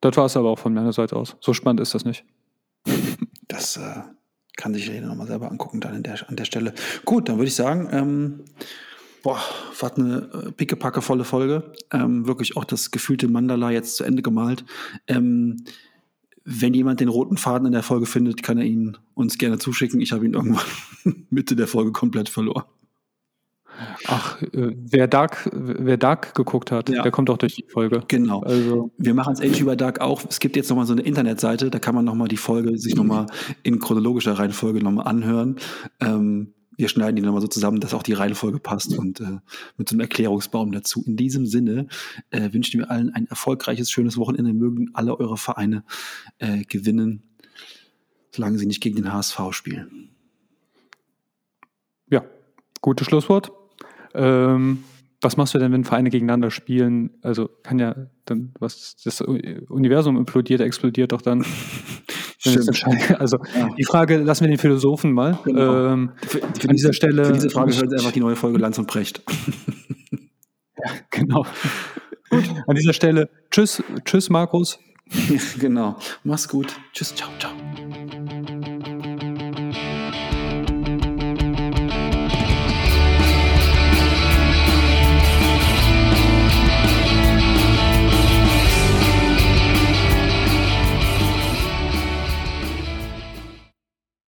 Das war es aber auch von meiner Seite aus. So spannend ist das nicht. Das äh, kann sich jeder nochmal selber angucken dann an der, an der Stelle. Gut, dann würde ich sagen, ähm, boah, was eine äh, pickepackevolle Folge. Ähm, wirklich auch das gefühlte Mandala jetzt zu Ende gemalt. Ähm, wenn jemand den roten Faden in der Folge findet, kann er ihn uns gerne zuschicken. Ich habe ihn irgendwann Mitte der Folge komplett verloren. Ach, äh, wer Dark, wer Dark geguckt hat, Ja. der kommt auch durch die Folge. Genau. Also, Wir machen es ähnlich bei Dark auch. Es gibt jetzt nochmal so eine Internetseite, da kann man nochmal die Folge sich nochmal in chronologischer Reihenfolge nochmal anhören. Ähm, wir schneiden die nochmal so zusammen, dass auch die Reihenfolge passt und äh, mit so einem Erklärungsbaum dazu. In diesem Sinne äh, wünschen wir allen ein erfolgreiches, schönes Wochenende. Mögen alle eure Vereine äh, gewinnen, solange sie nicht gegen den HSV spielen. ja, gutes Schlusswort. Ähm, was machst du denn, wenn Vereine gegeneinander spielen? Also kann ja dann, was das Universum implodiert, explodiert doch dann. Also Ja. die Frage lassen wir den Philosophen mal. Genau. Ähm, Für, für An diese, dieser Stelle- Für diese Frage hört einfach die neue Folge Lanz und Precht. genau. An dieser Stelle, tschüss, tschüss Markus. genau. Mach's gut. Tschüss, ciao, ciao.